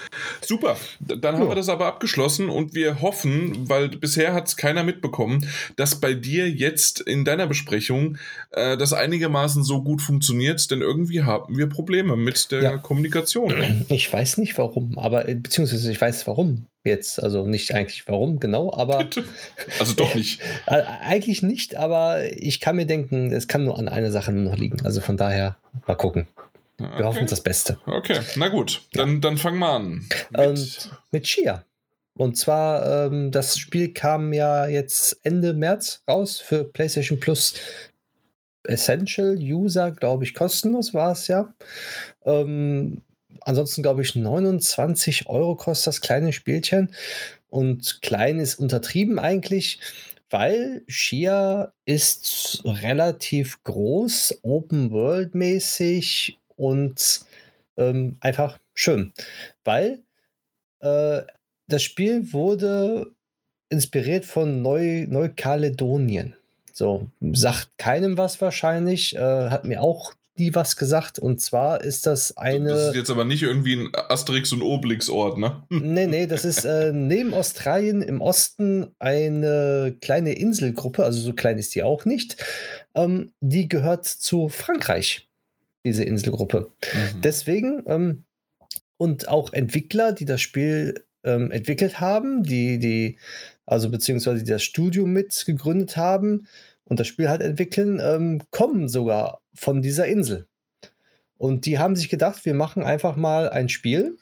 Super, dann haben ja. wir das aber abgeschlossen und wir hoffen, weil bisher hat es keiner mitbekommen, dass bei dir jetzt in deiner Besprechung äh, das einigermaßen so gut funktioniert, denn irgendwie haben wir Probleme mit der ja. Kommunikation. Ich weiß nicht warum, aber äh, beziehungsweise ich weiß warum jetzt. Also nicht eigentlich warum genau, aber. Also doch nicht. Äh, eigentlich nicht, aber ich kann mir denken, es kann nur an einer Sache nur noch liegen. Also von daher mal gucken. Wir okay. hoffen das Beste. Okay, na gut, dann, ja. dann fangen wir an. Mit, Und mit Chia. Und zwar, ähm, das Spiel kam ja jetzt Ende März raus für PlayStation Plus Essential User, glaube ich, kostenlos war es ja. Ähm, ansonsten, glaube ich, 29 Euro kostet das kleine Spielchen. Und klein ist untertrieben eigentlich, weil Shia ist relativ groß, Open World mäßig und ähm, einfach schön. Weil äh, das Spiel wurde inspiriert von Neu Neukaledonien. So, sagt keinem was wahrscheinlich, äh, hat mir auch die was gesagt. Und zwar ist das eine. Das ist jetzt aber nicht irgendwie ein Asterix- und Obelix-Ort, ne? Nee, nee, das ist äh, neben Australien im Osten eine kleine Inselgruppe, also so klein ist die auch nicht. Ähm, die gehört zu Frankreich, diese Inselgruppe. Mhm. Deswegen, ähm, und auch Entwickler, die das Spiel ähm, entwickelt haben, die, die, also beziehungsweise die das Studio mit gegründet haben, und das Spiel halt entwickeln, ähm, kommen sogar von dieser Insel. Und die haben sich gedacht, wir machen einfach mal ein Spiel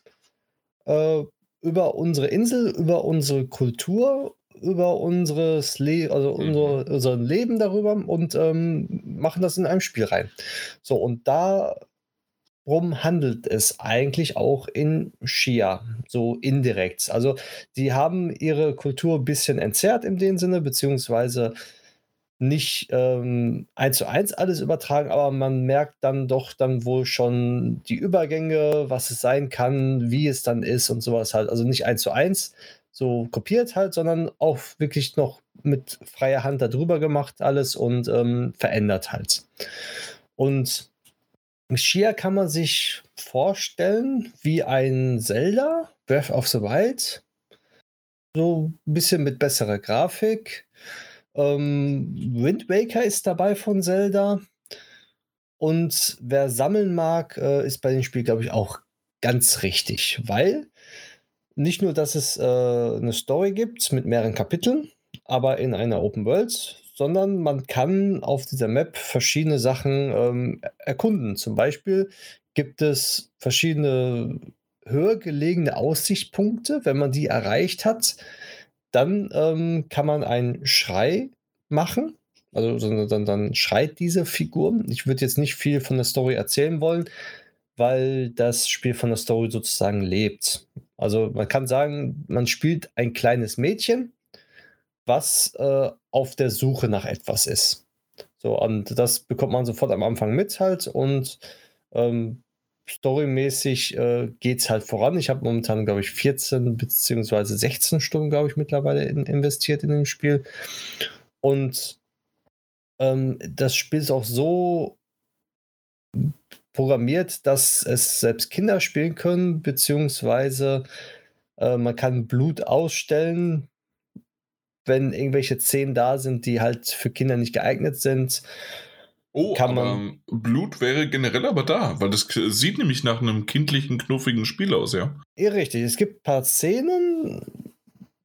äh, über unsere Insel, über unsere Kultur, über unseres Le also mhm. unsere, unser Leben darüber und ähm, machen das in einem Spiel rein. So, und darum handelt es eigentlich auch in Shia, so indirekt. Also, die haben ihre Kultur ein bisschen entzerrt in dem Sinne, beziehungsweise nicht ähm, eins zu eins alles übertragen, aber man merkt dann doch dann wohl schon die Übergänge, was es sein kann, wie es dann ist und sowas halt. Also nicht eins zu eins so kopiert halt, sondern auch wirklich noch mit freier Hand darüber gemacht alles und ähm, verändert halt. Und Shia kann man sich vorstellen wie ein Zelda, Breath of the Wild. So ein bisschen mit besserer Grafik ähm, Wind Waker ist dabei von Zelda. Und wer sammeln mag, äh, ist bei dem Spiel, glaube ich, auch ganz richtig, weil nicht nur, dass es äh, eine Story gibt mit mehreren Kapiteln, aber in einer Open World, sondern man kann auf dieser Map verschiedene Sachen ähm, erkunden. Zum Beispiel gibt es verschiedene höher gelegene Aussichtspunkte. Wenn man die erreicht hat, dann ähm, kann man einen Schrei machen. Also dann, dann schreit diese Figur. Ich würde jetzt nicht viel von der Story erzählen wollen, weil das Spiel von der Story sozusagen lebt. Also man kann sagen, man spielt ein kleines Mädchen, was äh, auf der Suche nach etwas ist. So, und das bekommt man sofort am Anfang mit halt und ähm, storymäßig äh, geht es halt voran. Ich habe momentan, glaube ich, 14 bzw. 16 Stunden, glaube ich, mittlerweile in, investiert in dem Spiel. Und ähm, das Spiel ist auch so programmiert, dass es selbst Kinder spielen können, beziehungsweise äh, man kann Blut ausstellen, wenn irgendwelche Szenen da sind, die halt für Kinder nicht geeignet sind. Oh, kann man. Blut wäre generell aber da, weil das sieht nämlich nach einem kindlichen, knuffigen Spiel aus, ja. Ja, richtig. Es gibt ein paar Szenen,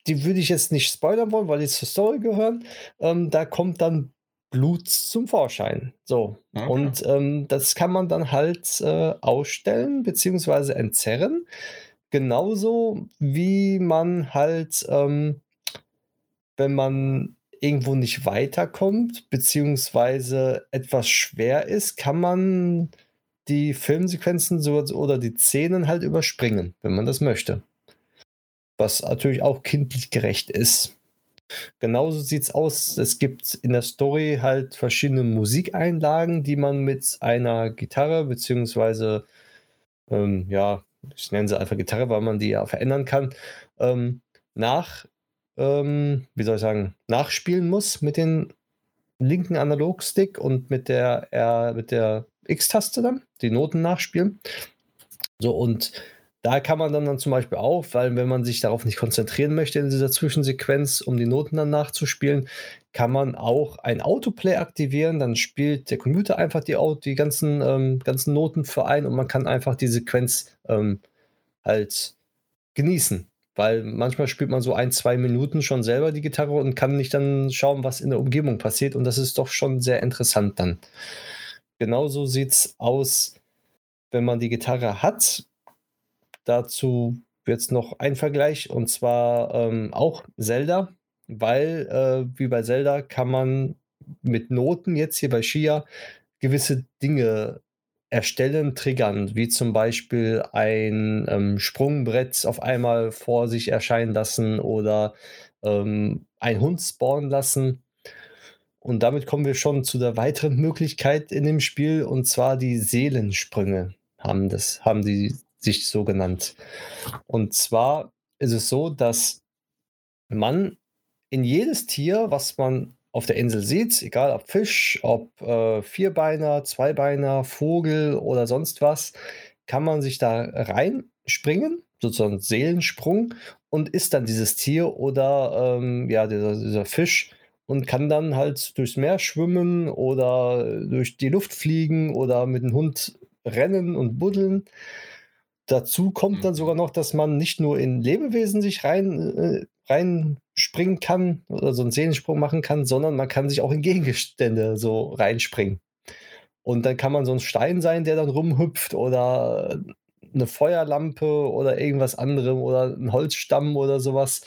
die würde ich jetzt nicht spoilern wollen, weil die zur Story gehören. Ähm, da kommt dann Blut zum Vorschein. So. Okay. Und ähm, das kann man dann halt äh, ausstellen bzw. entzerren. Genauso wie man halt, ähm, wenn man irgendwo nicht weiterkommt, beziehungsweise etwas schwer ist, kann man die Filmsequenzen so, oder die Szenen halt überspringen, wenn man das möchte. Was natürlich auch kindlich gerecht ist. Genauso sieht es aus. Es gibt in der Story halt verschiedene Musikeinlagen, die man mit einer Gitarre, beziehungsweise, ähm, ja, ich nenne sie einfach Gitarre, weil man die ja verändern kann, ähm, nach ähm, wie soll ich sagen, nachspielen muss mit dem linken Analogstick und mit der, der X-Taste dann, die Noten nachspielen. So, und da kann man dann, dann zum Beispiel auch, weil wenn man sich darauf nicht konzentrieren möchte in dieser Zwischensequenz, um die Noten dann nachzuspielen, kann man auch ein Autoplay aktivieren. Dann spielt der Computer einfach die, die ganzen, ähm, ganzen Noten für ein und man kann einfach die Sequenz ähm, halt genießen. Weil manchmal spielt man so ein, zwei Minuten schon selber die Gitarre und kann nicht dann schauen, was in der Umgebung passiert. Und das ist doch schon sehr interessant dann. Genauso sieht es aus, wenn man die Gitarre hat. Dazu jetzt noch ein Vergleich und zwar ähm, auch Zelda, weil äh, wie bei Zelda kann man mit Noten jetzt hier bei Shia gewisse Dinge erstellen, triggern, wie zum Beispiel ein ähm, Sprungbrett auf einmal vor sich erscheinen lassen oder ähm, ein Hund spawnen lassen. Und damit kommen wir schon zu der weiteren Möglichkeit in dem Spiel, und zwar die Seelensprünge haben, das, haben die sich so genannt. Und zwar ist es so, dass man in jedes Tier, was man auf der Insel sieht, egal ob Fisch, ob äh, Vierbeiner, Zweibeiner, Vogel oder sonst was, kann man sich da reinspringen, sozusagen Seelensprung, und ist dann dieses Tier oder ähm, ja, dieser, dieser Fisch und kann dann halt durchs Meer schwimmen oder durch die Luft fliegen oder mit dem Hund rennen und buddeln. Dazu kommt dann mhm. sogar noch, dass man nicht nur in Lebewesen sich rein, äh, reinspringen kann oder so einen Seelensprung machen kann, sondern man kann sich auch in Gegenstände so reinspringen. Und dann kann man so ein Stein sein, der dann rumhüpft oder eine Feuerlampe oder irgendwas anderem oder ein Holzstamm oder sowas.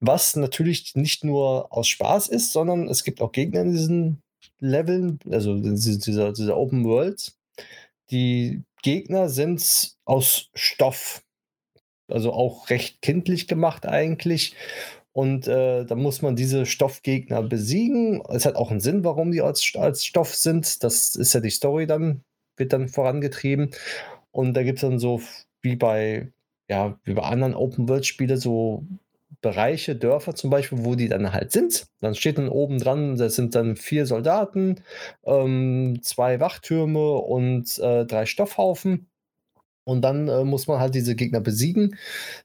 Was natürlich nicht nur aus Spaß ist, sondern es gibt auch Gegner in diesen Leveln, also dieser, dieser Open World. Die Gegner sind aus Stoff also auch recht kindlich gemacht eigentlich. Und äh, da muss man diese Stoffgegner besiegen. Es hat auch einen Sinn, warum die als, als Stoff sind. Das ist ja die Story dann, wird dann vorangetrieben. Und da gibt es dann so, wie bei, ja, wie bei anderen Open-World-Spielen, so Bereiche, Dörfer zum Beispiel, wo die dann halt sind. Dann steht dann oben dran, das sind dann vier Soldaten, ähm, zwei Wachtürme und äh, drei Stoffhaufen. Und dann äh, muss man halt diese Gegner besiegen.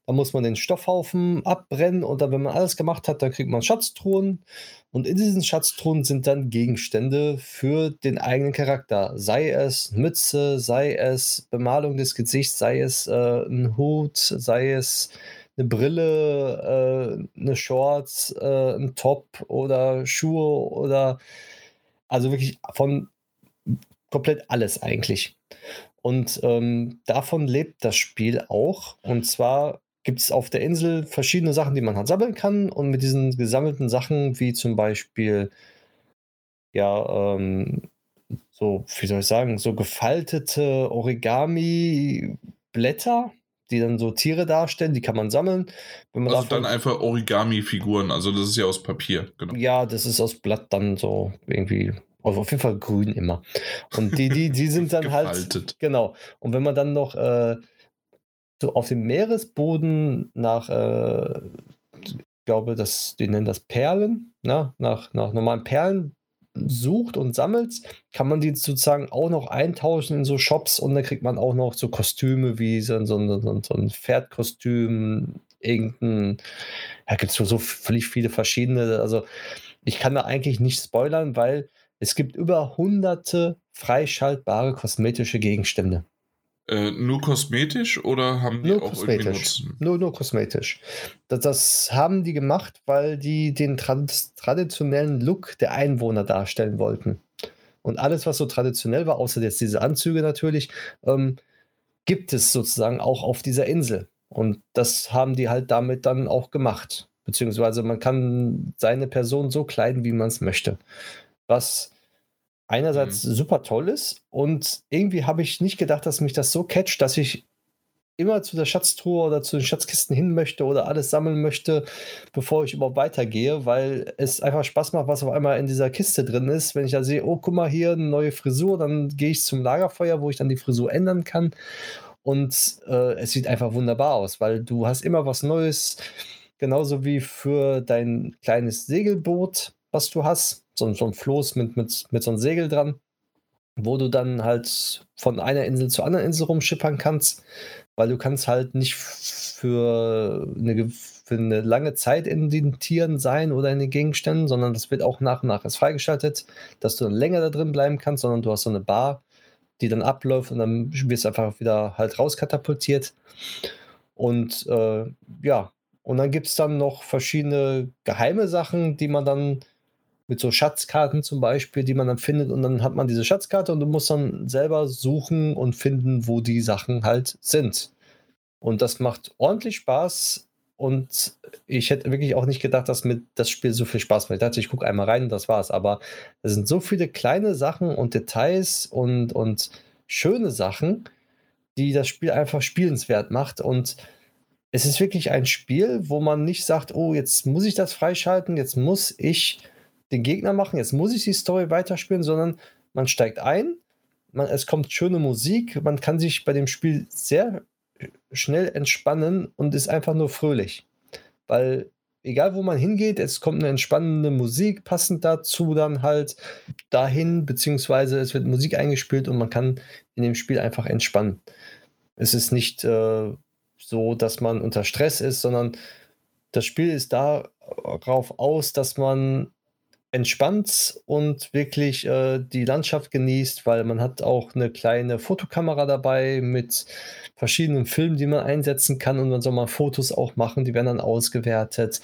Dann muss man den Stoffhaufen abbrennen. Und dann, wenn man alles gemacht hat, dann kriegt man Schatztruhen. Und in diesen Schatztruhen sind dann Gegenstände für den eigenen Charakter. Sei es Mütze, sei es Bemalung des Gesichts, sei es äh, ein Hut, sei es eine Brille, äh, eine Shorts, äh, ein Top oder Schuhe oder also wirklich von komplett alles eigentlich. Und ähm, davon lebt das Spiel auch. Und zwar gibt es auf der Insel verschiedene Sachen, die man halt sammeln kann. Und mit diesen gesammelten Sachen, wie zum Beispiel, ja, ähm, so, wie soll ich sagen, so gefaltete Origami-Blätter, die dann so Tiere darstellen, die kann man sammeln. Wenn man also dann einfach Origami-Figuren, also das ist ja aus Papier, genau. Ja, das ist aus Blatt dann so irgendwie also auf jeden Fall grün immer. Und die, die, die sind dann halt. Genau. Und wenn man dann noch äh, so auf dem Meeresboden nach, äh, ich glaube, das, die nennen das Perlen, na, ne, nach, nach normalen Perlen sucht und sammelt, kann man die sozusagen auch noch eintauschen in so Shops und dann kriegt man auch noch so Kostüme wie so, so, so, so ein Pferdkostüm, irgendein, ja, gibt es so völlig viele verschiedene. Also ich kann da eigentlich nicht spoilern, weil es gibt über hunderte freischaltbare kosmetische Gegenstände. Äh, nur kosmetisch oder haben die nur auch kosmetisch. irgendwie Nutzen? Nur, nur kosmetisch. Das, das, haben die gemacht, weil die den trad traditionellen Look der Einwohner darstellen wollten. Und alles, was so traditionell war, außer jetzt diese Anzüge natürlich, ähm, gibt es sozusagen auch auf dieser Insel. Und das haben die halt damit dann auch gemacht. Beziehungsweise man kann seine Person so kleiden, wie man es möchte. Was einerseits mhm. super toll ist und irgendwie habe ich nicht gedacht, dass mich das so catcht, dass ich immer zu der Schatztruhe oder zu den Schatzkisten hin möchte oder alles sammeln möchte, bevor ich überhaupt weitergehe, weil es einfach Spaß macht, was auf einmal in dieser Kiste drin ist. Wenn ich da sehe, oh, guck mal hier, eine neue Frisur, dann gehe ich zum Lagerfeuer, wo ich dann die Frisur ändern kann. Und äh, es sieht einfach wunderbar aus, weil du hast immer was Neues, genauso wie für dein kleines Segelboot, was du hast so, so ein Floß mit, mit, mit so einem Segel dran, wo du dann halt von einer Insel zur anderen Insel rumschippern kannst, weil du kannst halt nicht für eine, für eine lange Zeit in den Tieren sein oder in den Gegenständen, sondern das wird auch nach und nach erst freigeschaltet, dass du dann länger da drin bleiben kannst, sondern du hast so eine Bar, die dann abläuft und dann wirst du einfach wieder halt rauskatapultiert. Und äh, ja, und dann gibt es dann noch verschiedene geheime Sachen, die man dann mit so Schatzkarten zum Beispiel, die man dann findet und dann hat man diese Schatzkarte und du musst dann selber suchen und finden, wo die Sachen halt sind. Und das macht ordentlich Spaß und ich hätte wirklich auch nicht gedacht, dass mir das Spiel so viel Spaß macht. Ich dachte, ich gucke einmal rein und das war's. Aber es sind so viele kleine Sachen und Details und, und schöne Sachen, die das Spiel einfach spielenswert macht und es ist wirklich ein Spiel, wo man nicht sagt, oh, jetzt muss ich das freischalten, jetzt muss ich den Gegner machen, jetzt muss ich die Story weiterspielen, sondern man steigt ein, man, es kommt schöne Musik, man kann sich bei dem Spiel sehr schnell entspannen und ist einfach nur fröhlich. Weil egal wo man hingeht, es kommt eine entspannende Musik, passend dazu dann halt dahin, beziehungsweise es wird Musik eingespielt und man kann in dem Spiel einfach entspannen. Es ist nicht äh, so, dass man unter Stress ist, sondern das Spiel ist darauf aus, dass man entspannt und wirklich äh, die Landschaft genießt, weil man hat auch eine kleine Fotokamera dabei mit verschiedenen Filmen, die man einsetzen kann und man soll mal Fotos auch machen, die werden dann ausgewertet.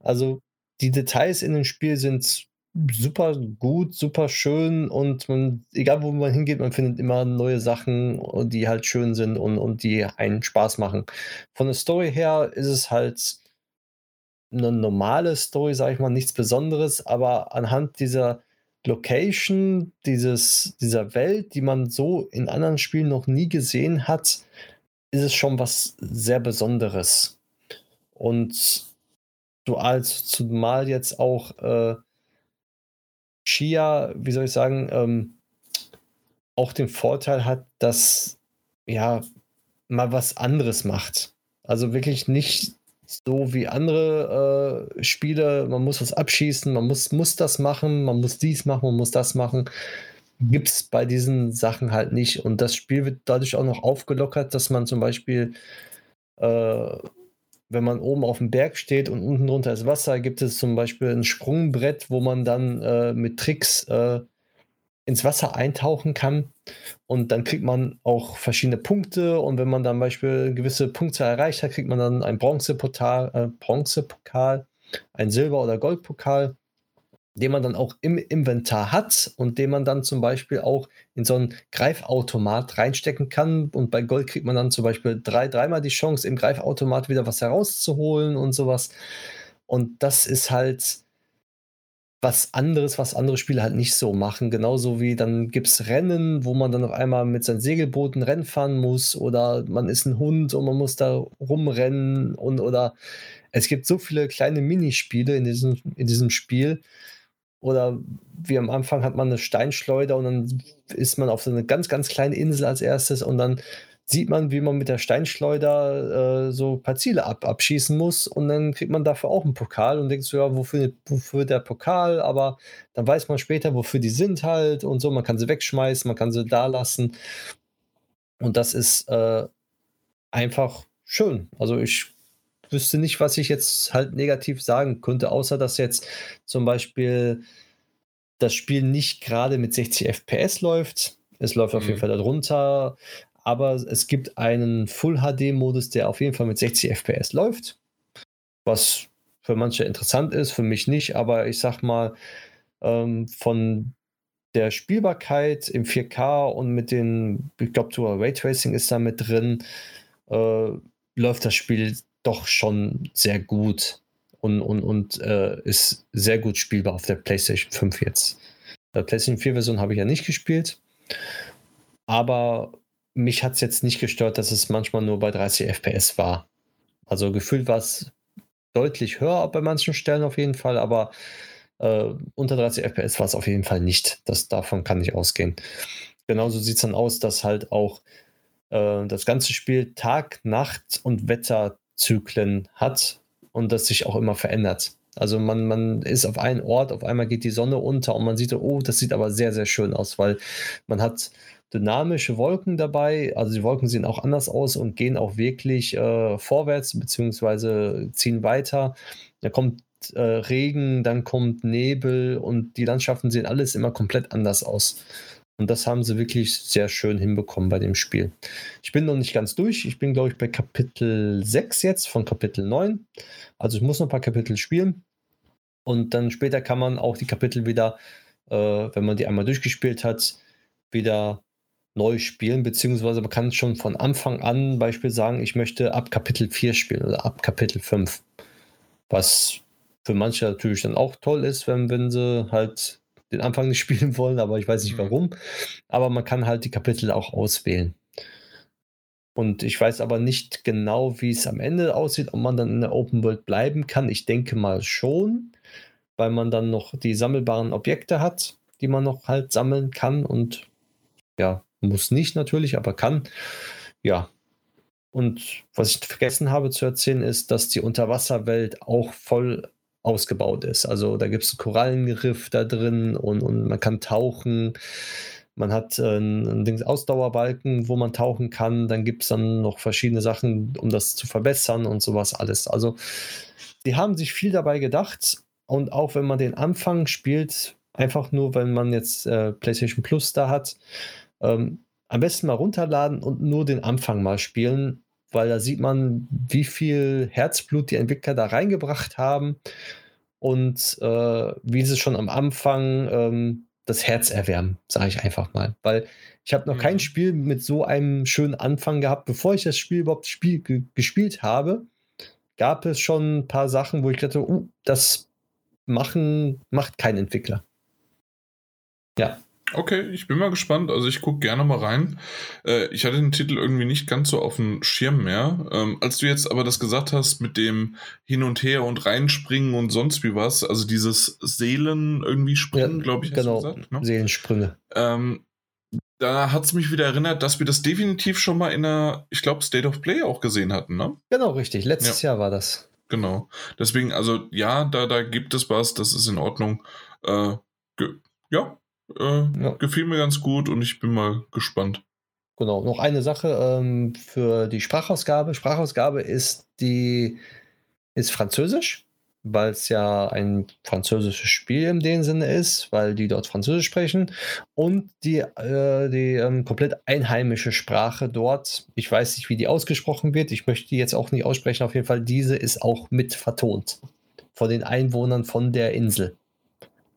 Also die Details in dem Spiel sind super gut, super schön und man, egal wo man hingeht, man findet immer neue Sachen, die halt schön sind und, und die einen Spaß machen. Von der Story her ist es halt eine normale Story, sage ich mal, nichts Besonderes, aber anhand dieser Location, dieses, dieser Welt, die man so in anderen Spielen noch nie gesehen hat, ist es schon was sehr Besonderes. Und so als zumal jetzt auch äh, Shia, wie soll ich sagen, ähm, auch den Vorteil hat, dass ja mal was anderes macht. Also wirklich nicht so wie andere äh, Spiele, man muss was abschießen, man muss, muss das machen, man muss dies machen, man muss das machen. Gibt es bei diesen Sachen halt nicht. Und das Spiel wird dadurch auch noch aufgelockert, dass man zum Beispiel, äh, wenn man oben auf dem Berg steht und unten drunter ist Wasser, gibt es zum Beispiel ein Sprungbrett, wo man dann äh, mit Tricks äh, ins Wasser eintauchen kann. Und dann kriegt man auch verschiedene Punkte. Und wenn man dann Beispiel gewisse Punkte erreicht hat, kriegt man dann ein Bronzepokal, äh, Bronzepokal ein Silber- oder Goldpokal, den man dann auch im Inventar hat und den man dann zum Beispiel auch in so einen Greifautomat reinstecken kann. Und bei Gold kriegt man dann zum Beispiel drei, dreimal die Chance, im Greifautomat wieder was herauszuholen und sowas. Und das ist halt was anderes, was andere Spiele halt nicht so machen. Genauso wie dann gibt es Rennen, wo man dann auf einmal mit seinem Segelboot ein Rennen fahren muss oder man ist ein Hund und man muss da rumrennen und oder es gibt so viele kleine Minispiele in diesem, in diesem Spiel. Oder wie am Anfang hat man eine Steinschleuder und dann ist man auf so eine ganz, ganz kleine Insel als erstes und dann sieht man, wie man mit der Steinschleuder äh, so ein paar Ziele ab, abschießen muss und dann kriegt man dafür auch einen Pokal und denkt so, ja, wofür, wofür der Pokal, aber dann weiß man später, wofür die sind halt und so, man kann sie wegschmeißen, man kann sie da lassen und das ist äh, einfach schön. Also ich wüsste nicht, was ich jetzt halt negativ sagen könnte, außer dass jetzt zum Beispiel das Spiel nicht gerade mit 60 FPS läuft. Es läuft auf jeden mhm. Fall darunter, aber es gibt einen Full HD-Modus, der auf jeden Fall mit 60 FPS läuft, was für manche interessant ist, für mich nicht, aber ich sag mal, ähm, von der Spielbarkeit im 4K und mit den, ich glaube, sogar Raytracing ist da mit drin, äh, läuft das Spiel doch schon sehr gut und, und, und äh, ist sehr gut spielbar auf der PlayStation 5 jetzt. Der PlayStation 4 Version habe ich ja nicht gespielt, aber mich hat es jetzt nicht gestört, dass es manchmal nur bei 30 FPS war. Also gefühlt war es deutlich höher bei manchen Stellen auf jeden Fall, aber äh, unter 30 FPS war es auf jeden Fall nicht. Das, davon kann ich ausgehen. Genauso sieht es dann aus, dass halt auch äh, das ganze Spiel Tag, Nacht und Wetterzyklen hat und das sich auch immer verändert. Also man, man ist auf einem Ort, auf einmal geht die Sonne unter und man sieht, oh, das sieht aber sehr, sehr schön aus, weil man hat dynamische Wolken dabei. Also die Wolken sehen auch anders aus und gehen auch wirklich äh, vorwärts bzw. ziehen weiter. Da kommt äh, Regen, dann kommt Nebel und die Landschaften sehen alles immer komplett anders aus. Und das haben sie wirklich sehr schön hinbekommen bei dem Spiel. Ich bin noch nicht ganz durch. Ich bin, glaube ich, bei Kapitel 6 jetzt von Kapitel 9. Also ich muss noch ein paar Kapitel spielen. Und dann später kann man auch die Kapitel wieder, äh, wenn man die einmal durchgespielt hat, wieder neu spielen, beziehungsweise man kann schon von Anfang an Beispiel sagen, ich möchte ab Kapitel 4 spielen oder ab Kapitel 5. Was für manche natürlich dann auch toll ist, wenn, wenn sie halt den Anfang nicht spielen wollen, aber ich weiß nicht mhm. warum. Aber man kann halt die Kapitel auch auswählen. Und ich weiß aber nicht genau, wie es am Ende aussieht, ob man dann in der Open World bleiben kann. Ich denke mal schon, weil man dann noch die sammelbaren Objekte hat, die man noch halt sammeln kann und ja, muss nicht natürlich, aber kann. Ja. Und was ich vergessen habe zu erzählen, ist, dass die Unterwasserwelt auch voll ausgebaut ist. Also da gibt es ein Korallengriff da drin und, und man kann tauchen. Man hat äh, einen Ausdauerbalken, wo man tauchen kann. Dann gibt es dann noch verschiedene Sachen, um das zu verbessern und sowas alles. Also, die haben sich viel dabei gedacht. Und auch wenn man den Anfang spielt, einfach nur, wenn man jetzt äh, PlayStation Plus da hat, ähm, am besten mal runterladen und nur den Anfang mal spielen, weil da sieht man, wie viel Herzblut die Entwickler da reingebracht haben und äh, wie sie schon am Anfang ähm, das Herz erwärmen, sage ich einfach mal. Weil ich habe noch mhm. kein Spiel mit so einem schönen Anfang gehabt. Bevor ich das Spiel überhaupt spiel, gespielt habe, gab es schon ein paar Sachen, wo ich dachte, uh, das machen, macht kein Entwickler. Ja. Okay, ich bin mal gespannt. Also ich gucke gerne mal rein. Äh, ich hatte den Titel irgendwie nicht ganz so auf dem Schirm mehr. Ähm, als du jetzt aber das gesagt hast mit dem Hin und Her und reinspringen und sonst wie was, also dieses Seelen irgendwie springen, ja, glaube ich, genau, gesagt, ne? Seelensprünge. Ähm, da hat es mich wieder erinnert, dass wir das definitiv schon mal in einer, ich glaube, State of Play auch gesehen hatten, ne? Genau, richtig. Letztes ja. Jahr war das. Genau. Deswegen, also ja, da, da gibt es was, das ist in Ordnung. Äh, ja, äh, ja. Gefiel mir ganz gut und ich bin mal gespannt. Genau, noch eine Sache ähm, für die Sprachausgabe. Sprachausgabe ist die ist Französisch. weil es ja ein französisches Spiel in dem Sinne ist, weil die dort Französisch sprechen und die, äh, die ähm, komplett einheimische Sprache dort, ich weiß nicht, wie die ausgesprochen wird, ich möchte die jetzt auch nicht aussprechen, auf jeden Fall, diese ist auch mit vertont von den Einwohnern von der Insel.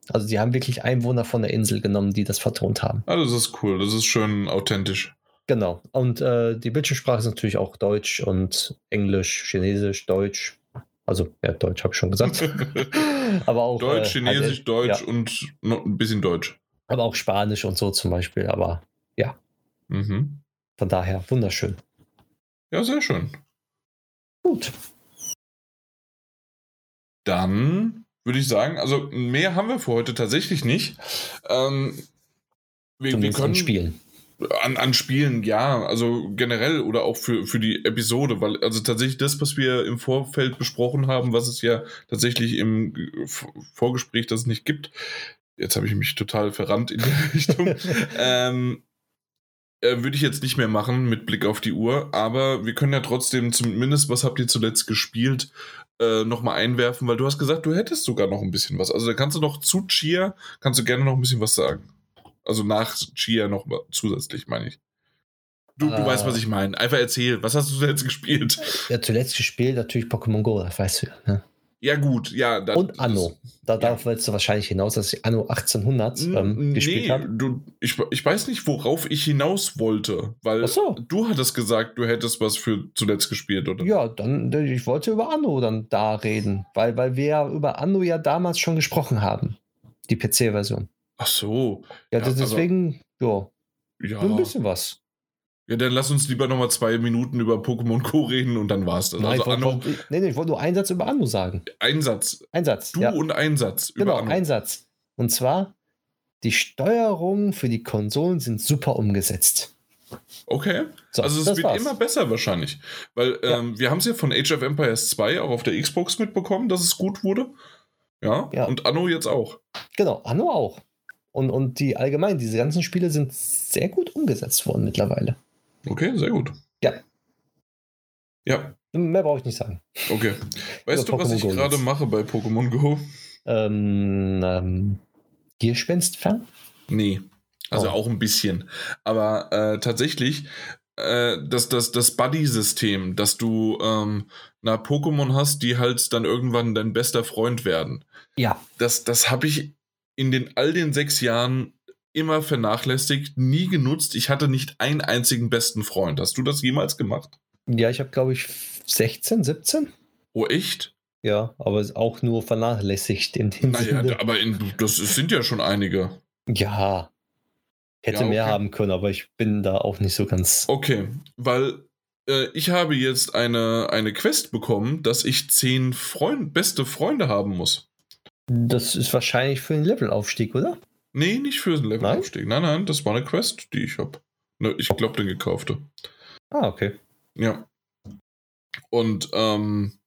Also die haben wirklich Einwohner von der Insel genommen, die das vertont haben. Ah, das ist cool, das ist schön authentisch. Genau. Und äh, die Bildschirmsprache ist natürlich auch Deutsch und Englisch, Chinesisch, Deutsch. Also, ja, Deutsch habe ich schon gesagt. aber auch. Deutsch, äh, Chinesisch, halt, Deutsch ja. und noch ein bisschen Deutsch. Aber auch Spanisch und so zum Beispiel. Aber ja, Mhm. von daher wunderschön. Ja, sehr schön. Gut. Dann würde ich sagen, also mehr haben wir für heute tatsächlich nicht. Ähm, wir, wir können an Spielen. An, an Spielen, ja, also generell oder auch für, für die Episode, weil also tatsächlich das, was wir im Vorfeld besprochen haben, was es ja tatsächlich im Vorgespräch das nicht gibt. Jetzt habe ich mich total verrannt in die Richtung. ähm, äh, Würde ich jetzt nicht mehr machen mit Blick auf die Uhr, aber wir können ja trotzdem zumindest, was habt ihr zuletzt gespielt, äh, nochmal einwerfen, weil du hast gesagt, du hättest sogar noch ein bisschen was. Also da kannst du noch zu Chia, kannst du gerne noch ein bisschen was sagen. Also nach Chia noch mal zusätzlich, meine ich. Du, du Äh. weißt, was ich meine. Einfach erzähl, was hast du zuletzt gespielt? Ja, zuletzt gespielt natürlich Pokémon Go, das weißt du. ja, Ne? Ja, gut, ja. dann- Und Anno. Da, Darauf willst du wahrscheinlich hinaus, dass ich Anno 1800 ähm, nee, gespielt habe. ich, ich weiß nicht, worauf ich hinaus wollte, weil so. du hattest gesagt, du hättest was für zuletzt gespielt, oder? Ja, dann, ich wollte über Anno dann da reden, weil, weil wir ja über Anno ja damals schon gesprochen haben. Die PC-Version. Ach so. Ja, Ja, das- also- deswegen, ja, Ja. nur ein bisschen was. Ja, dann lass uns lieber nochmal zwei Minuten über Pokémon Co. reden und dann war's das. Nein, also ich wollte, Anno, wollte, nee, nee, ich wollte nur einen Satz über Anno sagen. Einsatz. Einsatz. Du ja. und Einsatz. über Genau, ein Satz. Und zwar, die Steuerungen für die Konsolen sind super umgesetzt. Okay. So, also es wird war's. immer besser wahrscheinlich. Weil Ja. ähm, wir haben es ja von Age of Empires 2 auch auf der Xbox mitbekommen, dass es gut wurde. Ja. Ja. Und Anno jetzt auch. Genau, Anno auch. Und, und die allgemein, diese ganzen Spiele sind sehr gut umgesetzt worden mittlerweile. Okay, sehr gut. Ja. Ja, Mehr brauche ich nicht sagen. okay. Weißt Über du, was ich gerade mache bei Pokémon Go? Ähm, ähm, Gierspenstfern? Nee. Also Oh. auch ein bisschen. Aber äh, tatsächlich, äh, das, das, das Buddy-System, dass du ähm, na, Pokémon hast, die halt dann irgendwann dein bester Freund werden. Ja. Das, das habe ich in den all den sechs Jahren immer vernachlässigt, nie genutzt. Ich hatte nicht einen einzigen besten Freund. Hast du das jemals gemacht? Ja, ich habe, glaube ich, 16, 17. Oh, echt? Ja, aber ist auch nur vernachlässigt in dem Naja, Sinne. aber in, das sind ja schon einige. Ja. Hätte Ja, mehr okay. haben können, aber ich bin da auch nicht so ganz. Okay, weil äh, ich habe jetzt eine, eine Quest bekommen, dass ich zehn Freund, beste Freunde haben muss. Das ist wahrscheinlich für den Levelaufstieg, oder? Nee, nicht für den Levelaufstieg. Nein, nein, das war eine Quest, die ich habe. Ne, ich glaube, den gekaufte. Ah, okay. Ja. Und, ähm,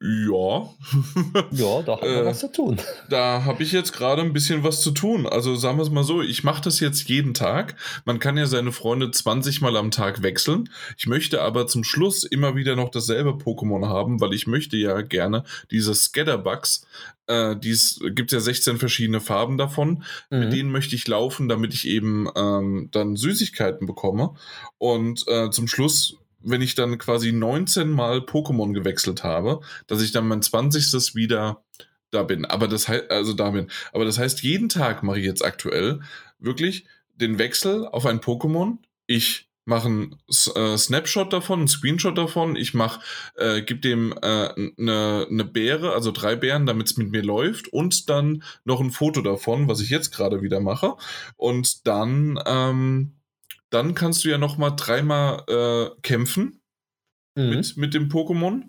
ja. Ja, da haben wir Äh, was zu tun. da habe ich jetzt gerade ein bisschen was zu tun. Also sagen wir es mal so, ich mache das jetzt jeden Tag. Man kann ja seine Freunde 20 Mal am Tag wechseln. Ich möchte aber zum Schluss immer wieder noch dasselbe Pokémon haben, weil ich möchte ja gerne diese Scatterbugs, äh, dies gibt ja 16 verschiedene Farben davon. Mit Mhm. denen möchte ich laufen, damit ich eben ähm, dann Süßigkeiten bekomme. Und äh, zum Schluss, wenn ich dann quasi 19 Mal Pokémon gewechselt habe, dass ich dann mein 20. wieder da bin. Aber das heißt, also da bin. Aber das heißt, jeden Tag mache ich jetzt aktuell wirklich den Wechsel auf ein Pokémon. Ich mache einen äh, Snapshot davon, einen Screenshot davon. Ich mache, äh, gebe dem eine äh, ne- ne also drei Beeren, damit es mit mir läuft. Und dann noch ein Foto davon, was ich jetzt gerade wieder mache. Und dann, ähm, dann kannst du ja noch mal dreimal äh, kämpfen Mhm. mit, mit dem Pokémon.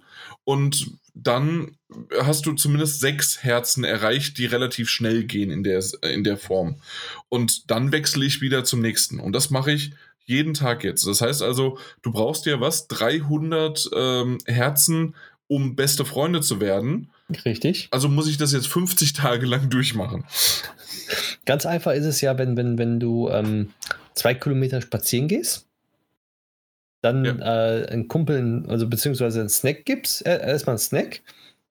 Und dann hast du zumindest sechs Herzen erreicht, die relativ schnell gehen in der, in der Form. Und dann wechsle ich wieder zum nächsten. Und das mache ich jeden Tag jetzt. Das heißt also, du brauchst ja was, 300 ähm, Herzen, um beste Freunde zu werden. Richtig. Also muss ich das jetzt 50 Tage lang durchmachen. Ganz einfach ist es ja, wenn, wenn, wenn du ähm, zwei Kilometer spazieren gehst, dann äh, einen Kumpel, also beziehungsweise einen Snack gibst, äh, erstmal einen Snack,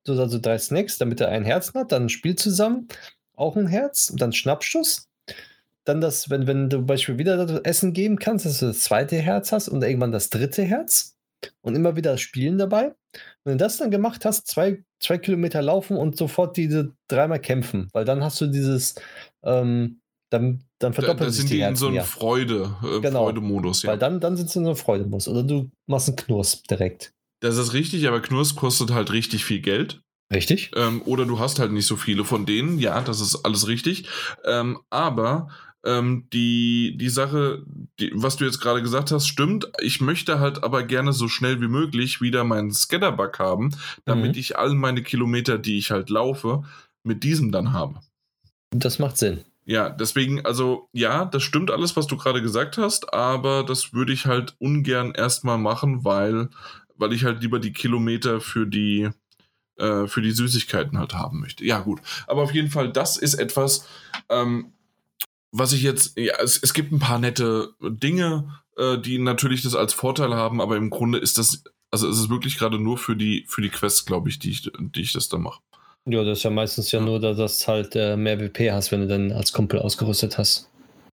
du also drei Snacks, damit er ein Herz hat, dann ein Spiel zusammen, auch ein Herz, dann Schnappschuss. Dann das, wenn, wenn du zum Beispiel wieder das Essen geben kannst, dass du das zweite Herz hast und irgendwann das dritte Herz und immer wieder das Spielen dabei. Wenn du das dann gemacht hast, zwei, zwei Kilometer laufen und sofort diese dreimal kämpfen, weil dann hast du dieses, ähm, dann, dann verdoppelt da, da sich sind die die in so einem. Freude, äh, Genau. Freudemodus, ja. Weil dann, dann sind sie in so einem Freudemodus. Oder du machst einen Knurs direkt. Das ist richtig, aber Knurs kostet halt richtig viel Geld. Richtig? Ähm, oder du hast halt nicht so viele von denen. Ja, das ist alles richtig. Ähm, aber ähm, die, die Sache, die, was du jetzt gerade gesagt hast, stimmt. Ich möchte halt aber gerne so schnell wie möglich wieder meinen Scatterbug haben, damit Mhm. ich all meine Kilometer, die ich halt laufe, mit diesem dann habe. Das macht Sinn. Ja, deswegen, also ja, das stimmt alles, was du gerade gesagt hast, aber das würde ich halt ungern erstmal machen, weil, weil ich halt lieber die Kilometer für die, äh, für die Süßigkeiten halt haben möchte. Ja, gut. Aber auf jeden Fall, das ist etwas, ähm, was ich jetzt, ja, es, es gibt ein paar nette Dinge, äh, die natürlich das als Vorteil haben, aber im Grunde ist das, also es ist wirklich gerade nur für die, für die Quests, glaube ich, die ich, die ich das da mache. Ja, das ist ja meistens ja Ja. nur, dass du halt äh, mehr WP hast, wenn du dann als Kumpel ausgerüstet hast.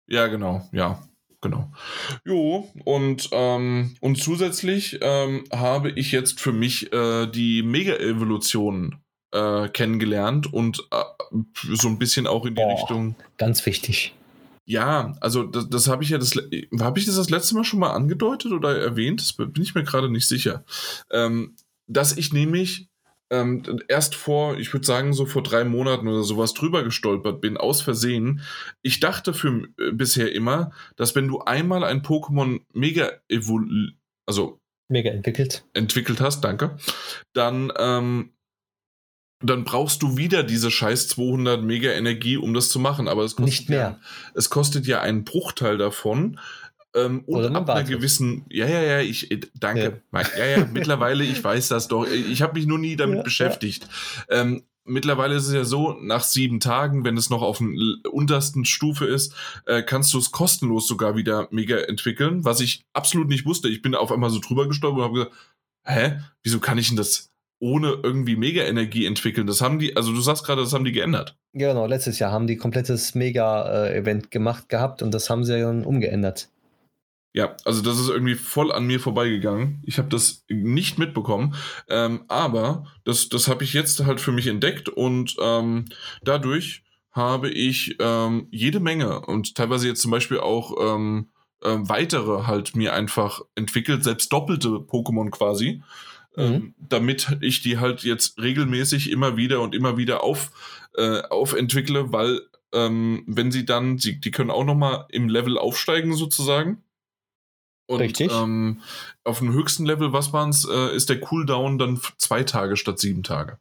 Ja, genau, ja, genau. Jo, und, ähm, und zusätzlich ähm, habe ich jetzt für mich äh, die Mega-Evolution äh, kennengelernt und äh, so ein bisschen auch in die Boah. Richtung. Ganz wichtig. Ja, also das, das habe ich ja das habe ich das das letzte Mal schon mal angedeutet oder erwähnt? Das bin ich mir gerade nicht sicher. Ähm, dass ich nämlich ähm, erst vor, ich würde sagen, so vor drei Monaten oder sowas drüber gestolpert bin, aus Versehen. Ich dachte für äh, bisher immer, dass wenn du einmal ein Pokémon mega evol also Mega entwickelt. entwickelt hast, danke, dann, ähm, dann brauchst du wieder diese scheiß 200 Mega Energie, um das zu machen. Aber es kostet Nicht mehr. Ja, es kostet ja einen Bruchteil davon. Ähm, und Oder ab einer gewissen, ja, ja, ja, ich, äh, danke. Ja, ja, mittlerweile, ich weiß das doch. Ich habe mich nur nie damit Ja, beschäftigt. Ähm, mittlerweile ist es ja so, nach sieben Tagen, wenn es noch auf der untersten Stufe ist, äh, kannst du es kostenlos sogar wieder mega entwickeln, was ich absolut nicht wusste. Ich bin auf einmal so drüber gestolpert und habe gesagt, hä, wieso kann ich denn das ohne irgendwie Mega-Energie entwickeln? Das haben die, also du sagst gerade, das haben die geändert. Genau. Letztes Jahr haben die komplettes Mega-Event gemacht gehabt und das haben sie dann umgeändert. Ja, also das ist irgendwie voll an mir vorbeigegangen. Ich habe das nicht mitbekommen, ähm, aber das, das habe ich jetzt halt für mich entdeckt und ähm, dadurch habe ich ähm, jede Menge und teilweise jetzt zum Beispiel auch ähm, ähm, weitere halt mir einfach entwickelt, selbst doppelte Pokémon quasi, ähm, damit ich die halt jetzt regelmäßig immer wieder und immer wieder auf, äh, aufentwickle, weil ähm, wenn sie dann, sie, die können auch nochmal im Level aufsteigen sozusagen. Und Richtig. Ähm, auf dem höchsten Level, was waren es, äh, ist der Cooldown dann zwei Tage statt sieben Tage.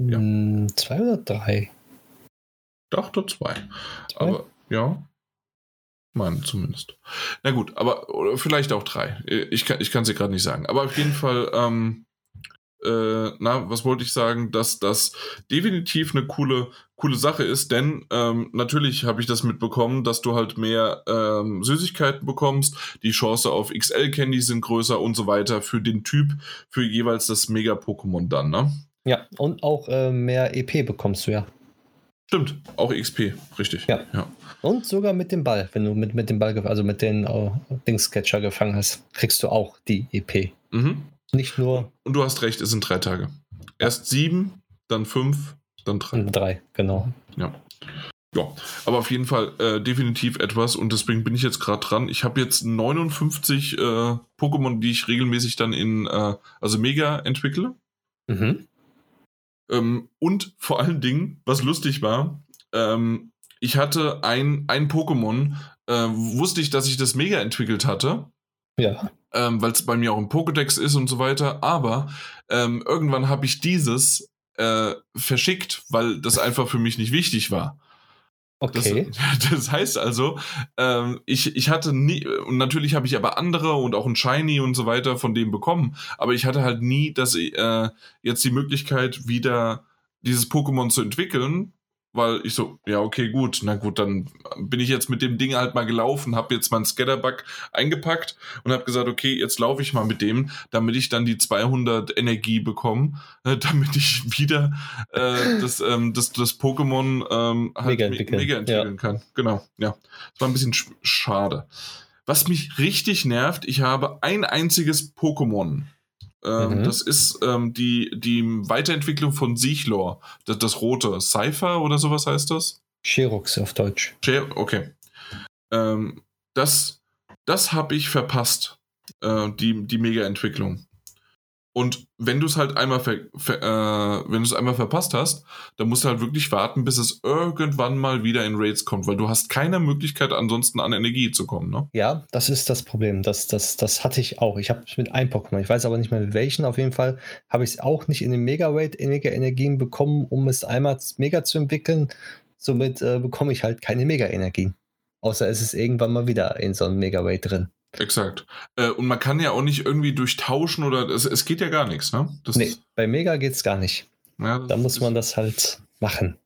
Ja. Hm, zwei oder drei? Dachte zwei. Zwei? Aber ja. Meine zumindest. Na gut, aber oder vielleicht auch drei. Ich kann ich kann sie gerade nicht sagen. Aber auf jeden Fall, ähm, äh, na, was wollte ich sagen, dass das definitiv eine coole, coole Sache ist, denn ähm, natürlich habe ich das mitbekommen, dass du halt mehr ähm, Süßigkeiten bekommst, die Chance auf XL-Candy sind größer und so weiter für den Typ, für jeweils das Mega-Pokémon dann, ne? Ja, und auch äh, mehr EP bekommst du ja. Stimmt, auch XP, richtig. Ja. ja. Und sogar mit dem Ball, wenn du mit, mit dem Ball, also mit den äh, Dingscatcher gefangen hast, kriegst du auch die EP. Mhm. Nicht nur Und du hast recht, es sind drei Tage. Erst sieben, dann fünf, dann drei. drei, genau. Ja. Ja, aber auf jeden Fall äh, definitiv etwas und deswegen bin ich jetzt gerade dran. Ich habe jetzt 59 äh, Pokémon, die ich regelmäßig dann in, äh, also Mega entwickle. Mhm. Ähm, und vor allen Dingen, was lustig war, ähm, ich hatte ein, ein Pokémon, äh, wusste ich, dass ich das Mega entwickelt hatte Ja. ähm, weil es bei mir auch im Pokédex ist und so weiter. Aber ähm, irgendwann habe ich dieses äh, verschickt, weil das einfach für mich nicht wichtig war. Das, Okay. das heißt also, ähm, ich, ich hatte nie, und natürlich habe ich aber andere und auch ein Shiny und so weiter von dem bekommen, aber ich hatte halt nie, dass ich, äh, jetzt die Möglichkeit, wieder dieses Pokémon zu entwickeln, weil ich so, ja, okay, gut, na gut, dann bin ich jetzt mit dem Ding halt mal gelaufen, habe jetzt meinen Scatterbug eingepackt und habe gesagt, okay, jetzt laufe ich mal mit dem, damit ich dann die 200 Energie bekomme, äh, damit ich wieder äh, das, ähm, das, das Pokémon ähm, halt Mega entwickeln. mega entwickeln Ja. kann. Genau, ja. Das war ein bisschen sch schade. Was mich richtig nervt, ich habe ein einziges Pokémon. Ähm, Mhm. Das ist ähm, die, die Weiterentwicklung von Sichlor. Das, das rote. Cypher oder sowas heißt das? Xerox auf Deutsch. Share- Okay. Ähm, das das habe ich verpasst. Äh, die die Mega-Entwicklung. Und wenn du es halt einmal, ver, ver, äh, wenn du es einmal verpasst hast, dann musst du halt wirklich warten, bis es irgendwann mal wieder in Raids kommt, weil du hast keine Möglichkeit ansonsten an Energie zu kommen, ne? Ja, das ist das Problem. Das, das, das hatte ich auch. Ich habe es mit einem Pokémon. Ich weiß aber nicht mehr mit welchen. Auf jeden Fall habe ich es auch nicht in den Mega-Raid, Mega-Energien bekommen, um es einmal mega zu entwickeln. Somit äh, bekomme ich halt keine Mega-Energien. Außer es ist irgendwann mal wieder in so einem Mega-Raid drin. Exakt. Äh, und man kann ja auch nicht irgendwie durchtauschen oder es, es geht ja gar nichts, ne? Das, Nee, bei Mega geht es gar nicht. ja, Da muss man das halt machen.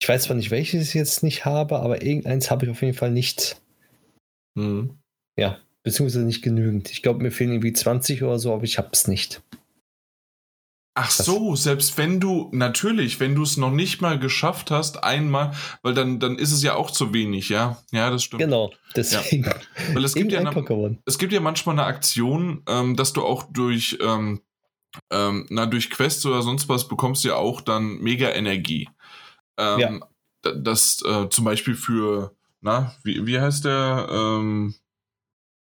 Ich weiß zwar nicht, welches ich jetzt nicht habe, aber irgendeins habe ich auf jeden Fall nicht. Mhm. Ja, beziehungsweise nicht genügend. Ich glaube, mir fehlen irgendwie 20 oder so, aber ich habe es nicht. Ach so, selbst wenn du, natürlich, wenn du es noch nicht mal geschafft hast, einmal, weil dann, dann ist es ja auch zu wenig, ja? Ja, das stimmt. Genau, deswegen. Weil es gibt, ja eine, es gibt ja manchmal eine Aktion, ähm, dass du auch durch, ähm, ähm, na, durch Quests oder sonst was bekommst du ja auch dann Mega-Energie. Ähm, Ja. da- Das äh, zum Beispiel für, na, wie, wie heißt der? Ähm,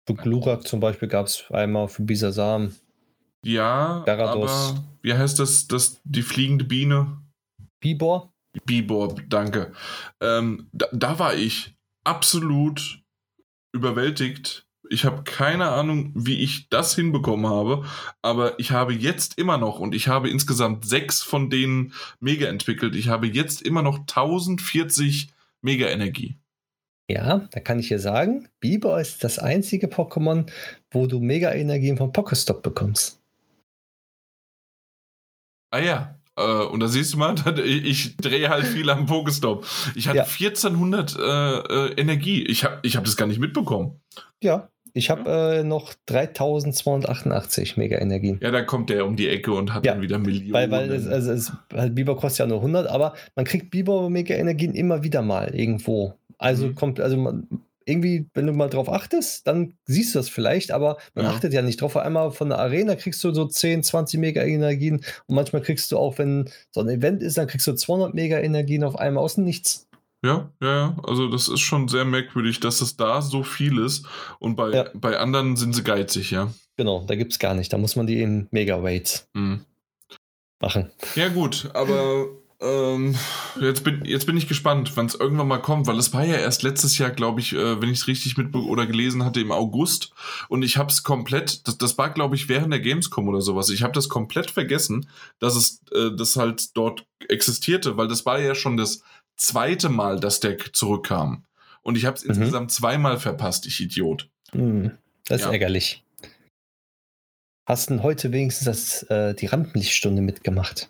Für Glurak zum Beispiel gab es einmal für Bisasam. Ja, Gyarados. aber wie heißt das, das, die fliegende Biene? Bibor? Bibor, danke. Ähm, da, da war ich absolut überwältigt. Ich habe keine Ahnung, wie ich das hinbekommen habe, aber ich habe jetzt immer noch, und ich habe insgesamt sechs von denen mega entwickelt, ich habe jetzt immer noch 1040 Mega-Energie. Ja, da kann ich dir sagen, Bibor ist das einzige Pokémon, wo du Mega-Energien vom Pokestop bekommst. Ah ja, äh, und da siehst du mal, ich, drehe halt viel am Pokestop. Ich hatte Ja. 1400 äh, äh, Energie. Ich habe ich hab das gar nicht mitbekommen. Ja, ich habe äh, noch 3288 Mega-Energien. Ja, da kommt der um die Ecke und hat Ja, dann wieder Millionen. Weil, weil es, also es, halt Bibor kostet ja nur 100, aber man kriegt Bibor Mega-Energien immer wieder mal irgendwo. Also Mhm. kommt, also man, irgendwie, wenn du mal drauf achtest, dann siehst du das vielleicht, aber man Ja. achtet ja nicht drauf. Auf einmal von der Arena kriegst du so 10, 20 Mega-Energien und manchmal kriegst du auch, wenn so ein Event ist, dann kriegst du 200 Mega-Energien auf einmal aus dem Nichts. Ja, ja, ja. Also das ist schon sehr merkwürdig, dass es da so viel ist und bei, Ja. bei anderen sind sie geizig, ja. Genau, da gibt es gar nicht. Da muss man die in Mega-Raids Mhm. machen. Ja gut, aber ähm, jetzt, bin, jetzt bin ich gespannt, wann es irgendwann mal kommt, weil es war ja erst letztes Jahr, glaube ich, äh, wenn ich es richtig mit oder gelesen hatte, im August und ich habe es komplett, das, das war, glaube ich, während der Gamescom oder sowas, ich habe das komplett vergessen, dass es äh, das halt dort existierte, weil das war ja schon das zweite Mal, dass der zurückkam. Und ich habe es Mhm. insgesamt zweimal verpasst, ich Idiot. Hm, das ist Ja. ärgerlich. Hast du denn heute wenigstens das, äh, die Rampenlichtstunde mitgemacht?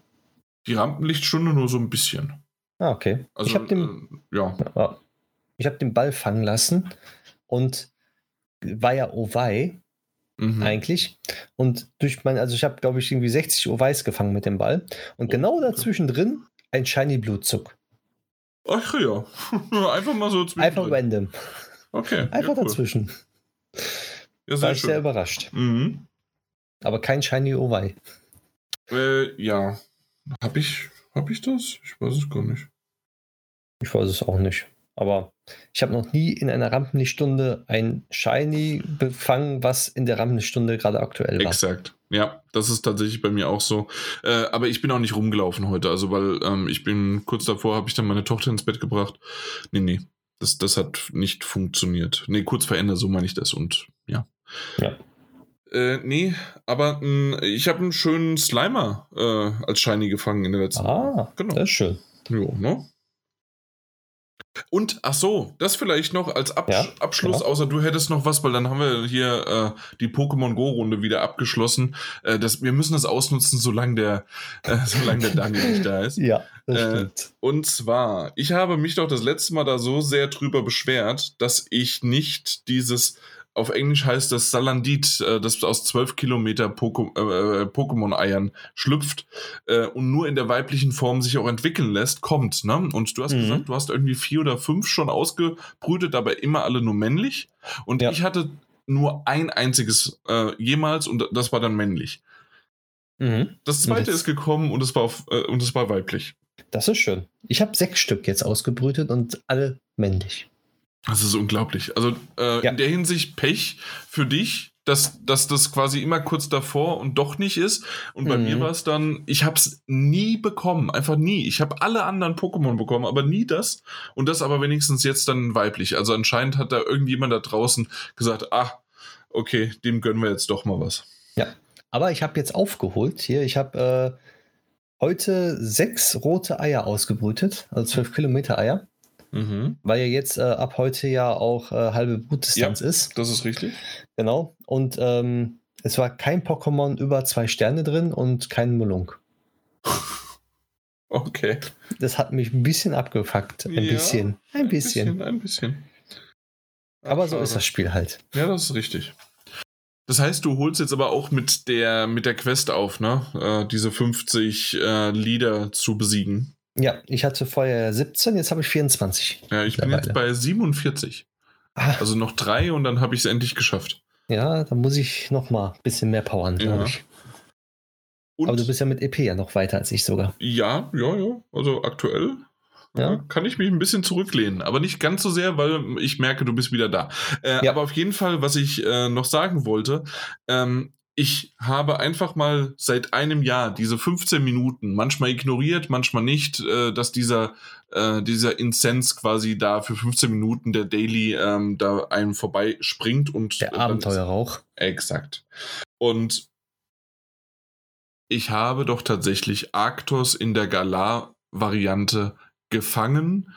Die Rampenlichtstunde nur so ein bisschen. Ah, okay. Also, ich habe den, äh, ja. ich hab den Ball fangen lassen und war ja Owei Mhm. eigentlich. Und durch mein, also ich habe, glaube ich, irgendwie 60 Oweis gefangen mit dem Ball. Und Oh, genau dazwischen drin ein Shiny Blutzug. Ach ja. Einfach mal so Einfach zwischendrin. random. Okay. Einfach ja, cool. dazwischen. Ja, War sehr ich sehr schön. überrascht. Mhm. Aber kein Shiny Owei. Äh, ja. Hab ich, hab ich das? Ich weiß es gar nicht. Ich weiß es auch nicht. Aber ich habe noch nie in einer Rampenlichtstunde ein Shiny befangen, was in der Rampenlichtstunde gerade aktuell war. Exakt. Ja, das ist tatsächlich bei mir auch so. Äh, aber ich bin auch nicht rumgelaufen heute. Also, weil ähm, ich bin kurz davor, habe ich dann meine Tochter ins Bett gebracht. Nee, nee. Das, das hat nicht funktioniert. Nee, kurz vor Ende, so meine ich das. Und ja. Ja. Äh, nee, aber mh, ich habe einen schönen Slimer äh, als Shiny gefangen in der letzten Ah, Genau. das ist schön. Jo, ne? Und, ach so, das vielleicht noch als Absch Ja, Abschluss, genau. außer du hättest noch was, weil dann haben wir hier äh, die Pokémon Go-Runde wieder abgeschlossen. Äh, das, wir müssen das ausnutzen, solange der, äh, solange der Daniel nicht da ist. Ja, das Äh, stimmt. Und zwar, ich habe mich doch das letzte Mal da so sehr drüber beschwert, dass ich nicht dieses, auf Englisch heißt das Salandit, äh, das aus 12 Kilometer Poko äh, Pokémon-Eiern schlüpft äh, und nur in der weiblichen Form sich auch entwickeln lässt, kommt. Ne? Und du hast Mhm. gesagt, du hast irgendwie vier oder fünf schon ausgebrütet, aber immer alle nur männlich. Und Ja. ich hatte nur ein einziges äh, jemals und das war dann männlich. Mhm. Das zweite jetzt- ist gekommen und es war, auf, äh, und es war weiblich. Das ist schön. Ich habe sechs Stück jetzt ausgebrütet und alle männlich. Das ist unglaublich. Also äh, Ja. in der Hinsicht Pech für dich, dass, dass das quasi immer kurz davor und doch nicht ist. Und bei Mhm. mir war es dann, ich habe es nie bekommen, einfach nie. Ich habe alle anderen Pokémon bekommen, aber nie das. Und das aber wenigstens jetzt dann weiblich. Also anscheinend hat da irgendjemand da draußen gesagt, ah, okay, dem gönnen wir jetzt doch mal was. Aber ich habe jetzt aufgeholt hier. Ich habe äh, heute sechs rote Eier ausgebrütet, also zwölf Kilometer Eier, Mhm. weil ja jetzt äh, ab heute ja auch äh, halbe Brutdistanz ist. Das ist richtig. Genau. Und ähm, es war kein Pokémon über zwei Sterne drin und kein Mulunk. Okay. Das hat mich ein bisschen abgefuckt. Ein Ja, bisschen. Ein bisschen. Ein bisschen. Aber so Schade. ist das Spiel halt. Ja, das ist richtig. Das heißt, du holst jetzt aber auch mit der, mit der Quest auf, ne? Äh, diese 50 äh, Lieder zu besiegen. Ja, ich hatte vorher 17, jetzt habe ich 24. Ja, ich bin jetzt bei 47. Ah, Also noch drei und dann habe ich es endlich geschafft. ja, da muss ich noch mal ein bisschen mehr powern, glaube Ja. ich. Und Aber du bist ja mit EP ja noch weiter als ich sogar. ja, ja, ja. Also aktuell Ja. äh, kann ich mich ein bisschen zurücklehnen. Aber nicht ganz so sehr, weil ich merke, du bist wieder da. Äh, Ja. Aber auf jeden Fall, was ich äh, noch sagen wollte, ähm, ich habe einfach mal seit einem Jahr diese 15 Minuten, manchmal ignoriert, manchmal nicht, äh, dass dieser, äh, dieser Incense quasi da für 15 Minuten der Daily ähm, da einem vorbei springt und Der Abenteuerrauch. Exakt. Und ich habe doch tatsächlich Arctos in der Galar-Variante gefangen,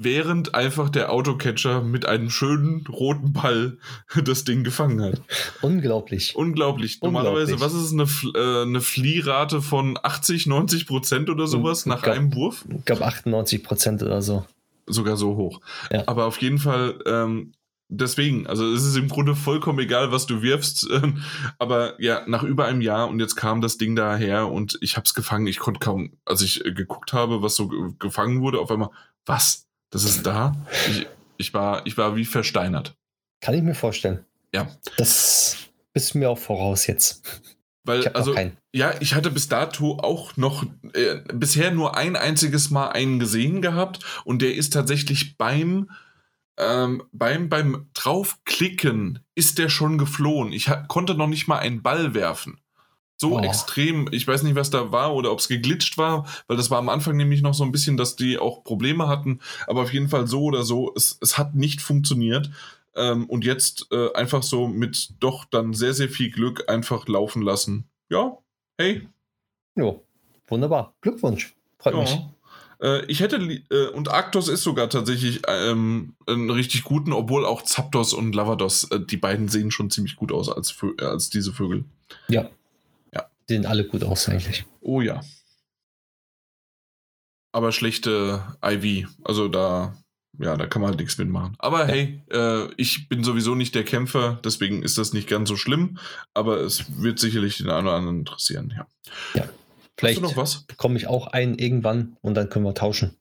während einfach der Autocatcher mit einem schönen roten Ball das Ding gefangen hat. Unglaublich. Unglaublich. Normalerweise, Unglaublich. was ist eine, äh, eine Fliehrate von 80, 90 Prozent oder sowas Mhm, nach glaub- einem Wurf? Ich glaube 98 Prozent oder so. sogar so hoch. Ja. Aber auf jeden Fall, ähm, deswegen, also es ist im Grunde vollkommen egal, was du wirfst. Ähm, aber ja, nach über einem Jahr und jetzt kam das Ding daher und ich habe es gefangen. Ich konnte kaum, als ich äh, geguckt habe, was so ge- gefangen wurde, auf einmal, was? Das ist da? Ich, ich, war, ich war wie versteinert. Kann ich mir vorstellen. Ja. Das bist du mir auch voraus jetzt. Weil, also. Ja, ich hatte bis dato auch noch äh, bisher nur ein einziges Mal einen gesehen gehabt und der ist tatsächlich beim ähm, beim beim draufklicken ist der schon geflohen. Ich konnte noch nicht mal einen Ball werfen. So Oh. extrem, ich weiß nicht, was da war oder ob es geglitscht war, weil das war am Anfang nämlich noch so ein bisschen, dass die auch Probleme hatten, aber auf jeden Fall so oder so, es, es hat nicht funktioniert. Ähm, und jetzt äh, einfach so mit doch dann sehr, sehr viel Glück einfach laufen lassen. Ja, hey, Jo. Wunderbar. Glückwunsch. Freut mich. ja. Äh, ich hätte, äh, und Arctos ist sogar tatsächlich ähm, einen richtig guten, obwohl auch Zapdos und Lavados, äh, die beiden sehen schon ziemlich gut aus als, Vö als diese Vögel. Ja. Ja. Sehen alle gut aus eigentlich. Oh ja. Aber schlechte IV, also da, ja, da kann man halt nichts mitmachen. Aber Ja. hey, äh, ich bin sowieso nicht der Kämpfer, deswegen ist das nicht ganz so schlimm, aber es wird sicherlich den einen oder anderen interessieren, ja. Vielleicht Hast du noch was? bekomme ich auch einen irgendwann und dann können wir tauschen.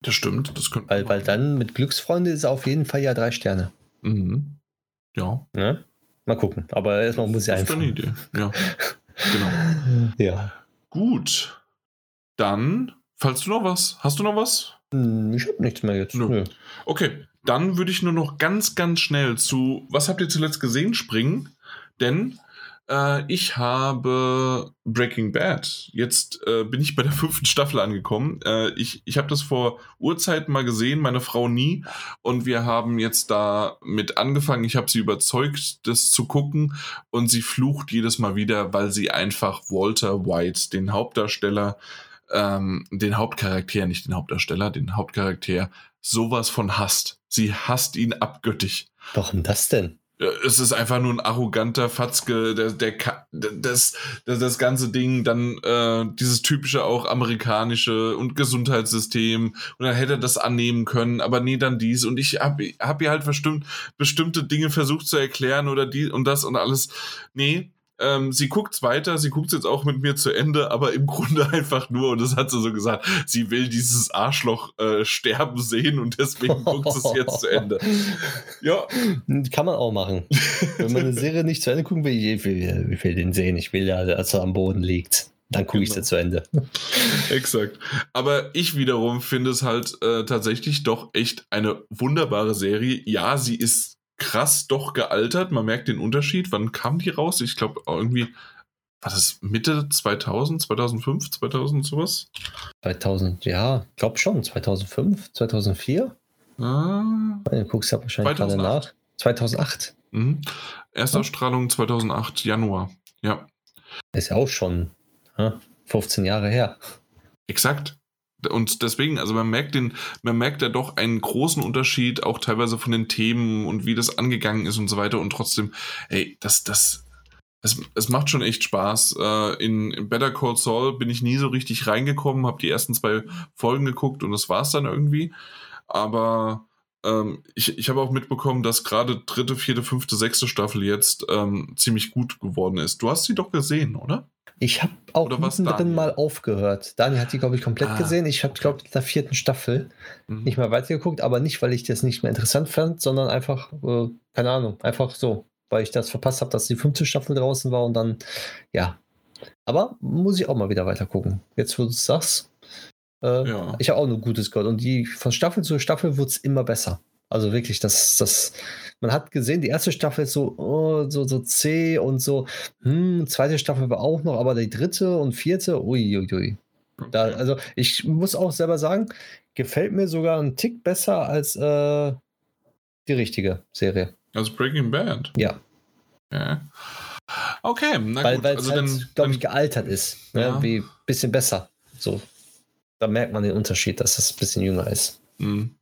Das stimmt, das könnte Weil, weil dann mit Glücksfreunde ist auf jeden Fall ja drei Sterne. Mhm. Ja, Ne? Mal gucken. Aber erstmal muss ich das ist einfach. eine Idee. Ja, genau. Ja. Gut. Dann, falls du noch was, hast du noch was? Hm, Ich habe nichts mehr jetzt. Nö. Nö. Okay, dann würde ich nur noch ganz, ganz schnell zu, was habt ihr zuletzt gesehen, springen. Denn äh, ich habe Breaking Bad. Jetzt äh, bin ich bei der fünften Staffel angekommen. Äh, ich ich habe das vor Urzeiten mal gesehen, meine Frau nie. Und wir haben jetzt da mit angefangen. Ich habe sie überzeugt, das zu gucken. Und sie flucht jedes Mal wieder, weil sie einfach Walter White, den Hauptdarsteller, ähm, den Hauptcharakter, nicht den Hauptdarsteller, den Hauptcharakter sowas von hasst. Sie hasst ihn abgöttig. Warum das denn? Es ist einfach nur ein arroganter Fatzke, der, der, das, das, das ganze Ding, dann äh, dieses typische auch amerikanische und Gesundheitssystem und dann hätte er das annehmen können, aber nee, dann dies und ich habe hab ihr halt bestimmt, bestimmte Dinge versucht zu erklären oder die und das und alles. Nee, ähm, sie guckt's weiter, sie guckt's jetzt auch mit mir zu Ende, aber im Grunde einfach nur, und das hat sie so gesagt, sie will dieses Arschloch äh, sterben sehen und deswegen guckt es jetzt zu Ende. Ja. Kann man auch machen. Wenn man eine Serie nicht zu Ende gucken will, ich will, ich will den sehen, ich will ja, dass er am Boden liegt. Dann gucke genau. ich sie zu Ende. Exakt. Aber ich wiederum finde es halt äh, tatsächlich doch echt eine wunderbare Serie. Ja, sie ist krass doch gealtert. Man merkt den Unterschied. Wann kam die raus? Ich glaube irgendwie, war das Mitte 2000, 2005, 2000 sowas? 2000, ja, glaube schon. 2005, 2004? Ah, du guckst ja wahrscheinlich 2008. gerade nach. 2008. Mhm. Erstausstrahlung 2008, Januar. Ja. Ist ja auch schon ja, 15 Jahre her. Exakt. Und deswegen, also man merkt den, man merkt ja doch einen großen Unterschied, auch teilweise von den Themen und wie das angegangen ist und so weiter. Und trotzdem, ey, das, das, es, es macht schon echt Spaß. Äh, in Better Call Saul bin ich nie so richtig reingekommen, habe die ersten zwei Folgen geguckt und das war's dann irgendwie. Aber ähm, ich, ich habe auch mitbekommen, dass gerade dritte, vierte, fünfte, sechste Staffel jetzt ähm, ziemlich gut geworden ist. Du hast sie doch gesehen, oder? Ich habe auch mittendrin mal aufgehört. Daniel hat die, glaube ich, komplett ah, gesehen. Ich habe, glaube ich, in der vierten Staffel mhm. nicht mehr weitergeguckt, aber nicht, weil ich das nicht mehr interessant fand, sondern einfach, äh, keine Ahnung, einfach so, weil ich das verpasst habe, dass die fünfte Staffel draußen war und dann, ja. Aber muss ich auch mal wieder weiter gucken. Jetzt, wo du es sagst, äh, ja. ich habe auch nur Gutes gehört. Und die von Staffel zu Staffel wird es immer besser. Also wirklich, das, das, man hat gesehen, die erste Staffel ist so, oh, so, so zäh und so, hm, zweite Staffel war auch noch, aber die dritte und vierte, uiuiui. Ui. Da, also ich muss auch selber sagen, gefällt mir sogar ein Tick besser als äh, die richtige Serie. Als Breaking Bad? Ja. ja. Okay, na weil, gut. Weil es also halt, glaube ich, gealtert ist. Ne? Ja. Wie bisschen besser. So. Da merkt man den Unterschied, dass es ein bisschen jünger ist. Mhm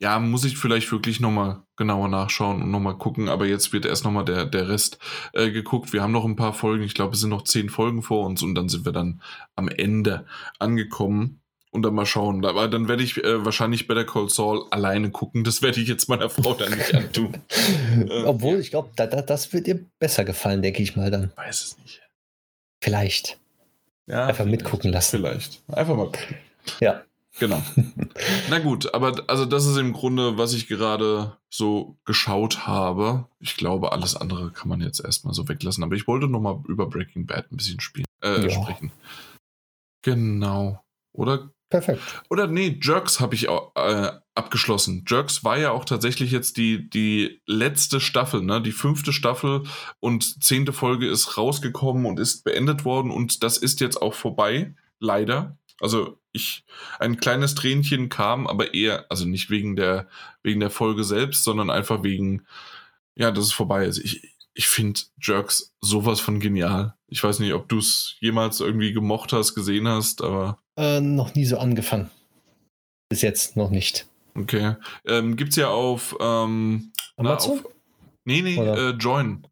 ja, muss ich vielleicht wirklich nochmal genauer nachschauen und nochmal gucken. Aber jetzt wird erst nochmal der, der Rest äh, geguckt. Wir haben noch ein paar Folgen. Ich glaube, es sind noch zehn Folgen vor uns und dann sind wir dann am Ende angekommen. Und dann mal schauen. Aber dann werde ich äh, wahrscheinlich Better Call Saul alleine gucken. Das werde ich jetzt meiner Frau dann nicht antun. äh, Obwohl, ich glaube, da, da, das wird ihr besser gefallen, denke ich mal dann. Weiß es nicht. Vielleicht. Ja, Einfach mitgucken lassen. Vielleicht. Einfach mal gucken. Ja. Genau. Na gut, aber also das ist im Grunde, was ich gerade so geschaut habe. Ich glaube, alles andere kann man jetzt erstmal so weglassen. Aber ich wollte nochmal über Breaking Bad ein bisschen spielen, äh, ja. sprechen. Genau. Oder? Perfekt. Oder nee, Jerks habe ich auch, äh, abgeschlossen. Jerks war ja auch tatsächlich jetzt die, die letzte Staffel, ne? Die fünfte Staffel und zehnte Folge ist rausgekommen und ist beendet worden und das ist jetzt auch vorbei. Leider. Also ich, ein kleines Tränchen kam, aber eher, also nicht wegen der, wegen der Folge selbst, sondern einfach wegen, ja, dass es vorbei ist. Ich, ich finde Jerks sowas von genial. Ich weiß nicht, ob du es jemals irgendwie gemocht hast, gesehen hast, aber. Äh, noch nie so angefangen. Bis jetzt noch nicht. Okay. Ähm, gibt's ja auf, ähm, Amazon? Na, auf, nee, nee, äh, Join.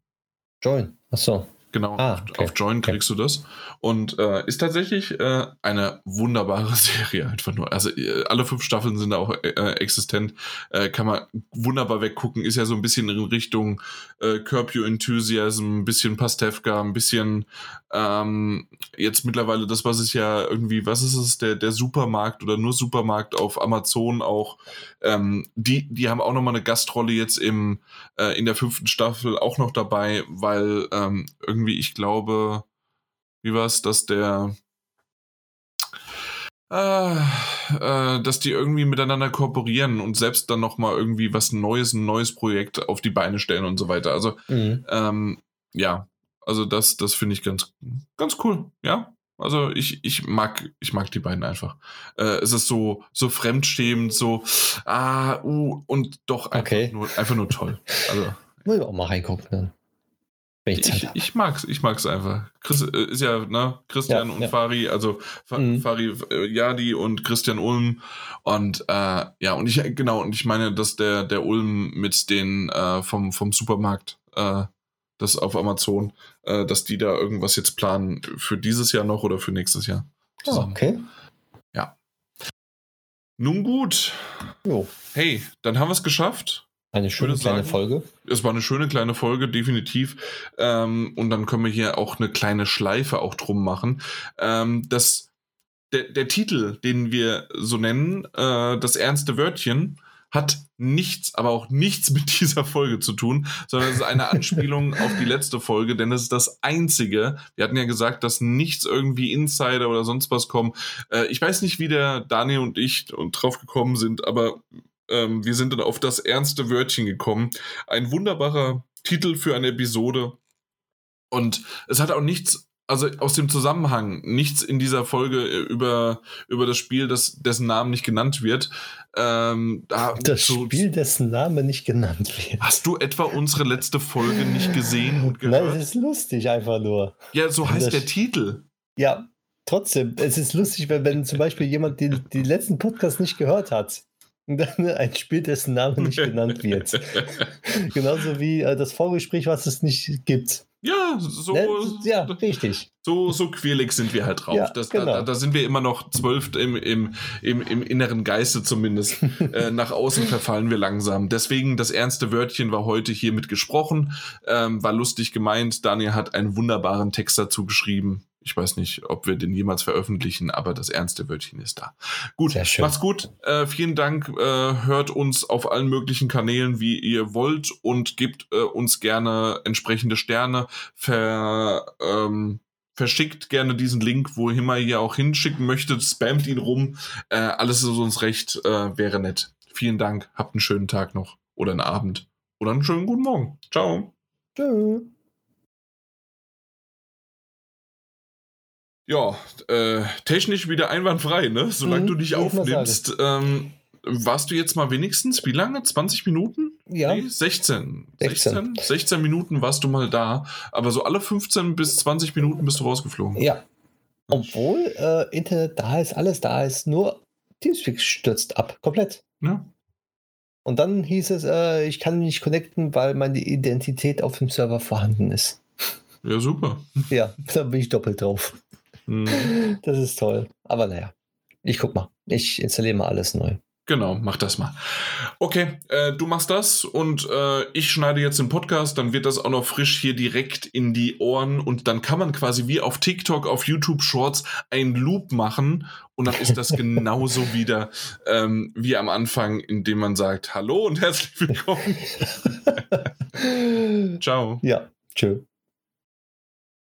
Join, achso. Genau, ah, okay. auf Join kriegst okay. du das. Und äh, ist tatsächlich äh, eine wunderbare Serie, einfach nur. Also äh, alle fünf Staffeln sind da auch äh, existent. Äh, kann man wunderbar weggucken. Ist ja so ein bisschen in Richtung äh, Curb Your Enthusiasm, ein bisschen Pastewka, ein bisschen ähm, jetzt mittlerweile das, was ist ja irgendwie, was ist es, der, der Supermarkt oder nur Supermarkt auf Amazon auch. Ähm, die, die haben auch nochmal eine Gastrolle jetzt im, äh, in der fünften Staffel auch noch dabei, weil ähm, irgendwie, ich glaube, wie war es, dass der äh, äh, dass die irgendwie miteinander kooperieren und selbst dann nochmal irgendwie was Neues, ein neues Projekt auf die Beine stellen und so weiter. Also, mhm. ähm, ja, also das, das finde ich ganz, ganz cool, ja. Also ich, ich mag, ich mag die beiden einfach. Äh, es ist so, so fremdstehend, so, ah, uh, und doch einfach, okay. nur, einfach nur toll. Also. Muss ich auch mal reingucken. Dann. Ich, ich, mag's, ich mag's einfach. Chris, äh, ist ja, ne, Christian ja, und ja. Fari, also mhm. Fari äh, Jadi und Christian Ulm. Und äh, ja, und ich, genau, und ich meine, dass der, der Ulm mit den äh, vom, vom Supermarkt, äh, das auf Amazon, äh, dass die da irgendwas jetzt planen für dieses Jahr noch oder für nächstes Jahr. Oh, okay. Ja. Nun gut. Jo. Hey, dann haben wir es geschafft. Eine schöne kleine sagen, Folge. Es war eine schöne kleine Folge, definitiv. Ähm, und dann können wir hier auch eine kleine Schleife auch drum machen. Ähm, das, der, der Titel, den wir so nennen, äh, das ernste Wörtchen, hat nichts, aber auch nichts mit dieser Folge zu tun, sondern es ist eine Anspielung auf die letzte Folge, denn es ist das einzige. Wir hatten ja gesagt, dass nichts irgendwie Insider oder sonst was kommen. Äh, ich weiß nicht, wie der Daniel und ich drauf gekommen sind, aber ähm, wir sind dann auf das ernste Wörtchen gekommen. Ein wunderbarer Titel für eine Episode. Und es hat auch nichts, also aus dem Zusammenhang, nichts in dieser Folge äh, über, über das Spiel, das, dessen Namen nicht genannt wird. Ähm, da, das so, Spiel, dessen Name nicht genannt wird. Hast du etwa unsere letzte Folge nicht gesehen und gehört? Nein, es ist lustig einfach nur. Ja, so heißt das, der Titel. Ja, trotzdem, es ist lustig, wenn, wenn zum Beispiel jemand den, den letzten Podcast nicht gehört hat. ein Spiel, dessen Name nicht genannt wird. Genauso wie äh, das Vorgespräch, was es nicht gibt. Ja, so. Ne? Ja, richtig. So, so quirlig sind wir halt drauf. Ja, das, genau. da, da, sind wir immer noch zwölf im, im, im, im inneren Geiste zumindest. äh, nach außen verfallen wir langsam. Deswegen das ernste Wörtchen war heute hiermit gesprochen. Ähm, war lustig gemeint. Daniel hat einen wunderbaren Text dazu geschrieben. Ich weiß nicht, ob wir den jemals veröffentlichen, aber das ernste Wörtchen ist da. Gut, macht's gut. Äh, vielen Dank. Äh, hört uns auf allen möglichen Kanälen, wie ihr wollt, und gebt äh, uns gerne entsprechende Sterne. Ver, ähm, verschickt gerne diesen Link, wohin man hier auch hinschicken möchtet. Spamt ihn rum. Äh, alles ist uns recht. Äh, wäre nett. Vielen Dank. Habt einen schönen Tag noch oder einen Abend oder einen schönen guten Morgen. Ciao. Tschüss. Ja, äh, technisch wieder einwandfrei, ne? Solange mhm, du dich aufnimmst. Ähm, warst du jetzt mal wenigstens, wie lange? 20 Minuten? Ja. Nee, 16. 16. 16. Minuten warst du mal da. Aber so alle 15 bis 20 Minuten bist du rausgeflogen. Ja. Obwohl äh, Internet da ist, alles da ist, nur Teamspeak stürzt ab. Komplett. Ja. Und dann hieß es, äh, ich kann mich nicht connecten, weil meine Identität auf dem Server vorhanden ist. Ja, super. Ja, da bin ich doppelt drauf. Mhm. Das ist toll. Aber naja, ich guck mal. Ich installiere mal alles neu. Genau, mach das mal. Okay, äh, du machst das und äh, ich schneide jetzt den Podcast, dann wird das auch noch frisch hier direkt in die Ohren und dann kann man quasi wie auf TikTok, auf YouTube Shorts einen Loop machen und dann ist das genauso wieder ähm, wie am Anfang, indem man sagt Hallo und herzlich willkommen. Ciao. Ja, tschö.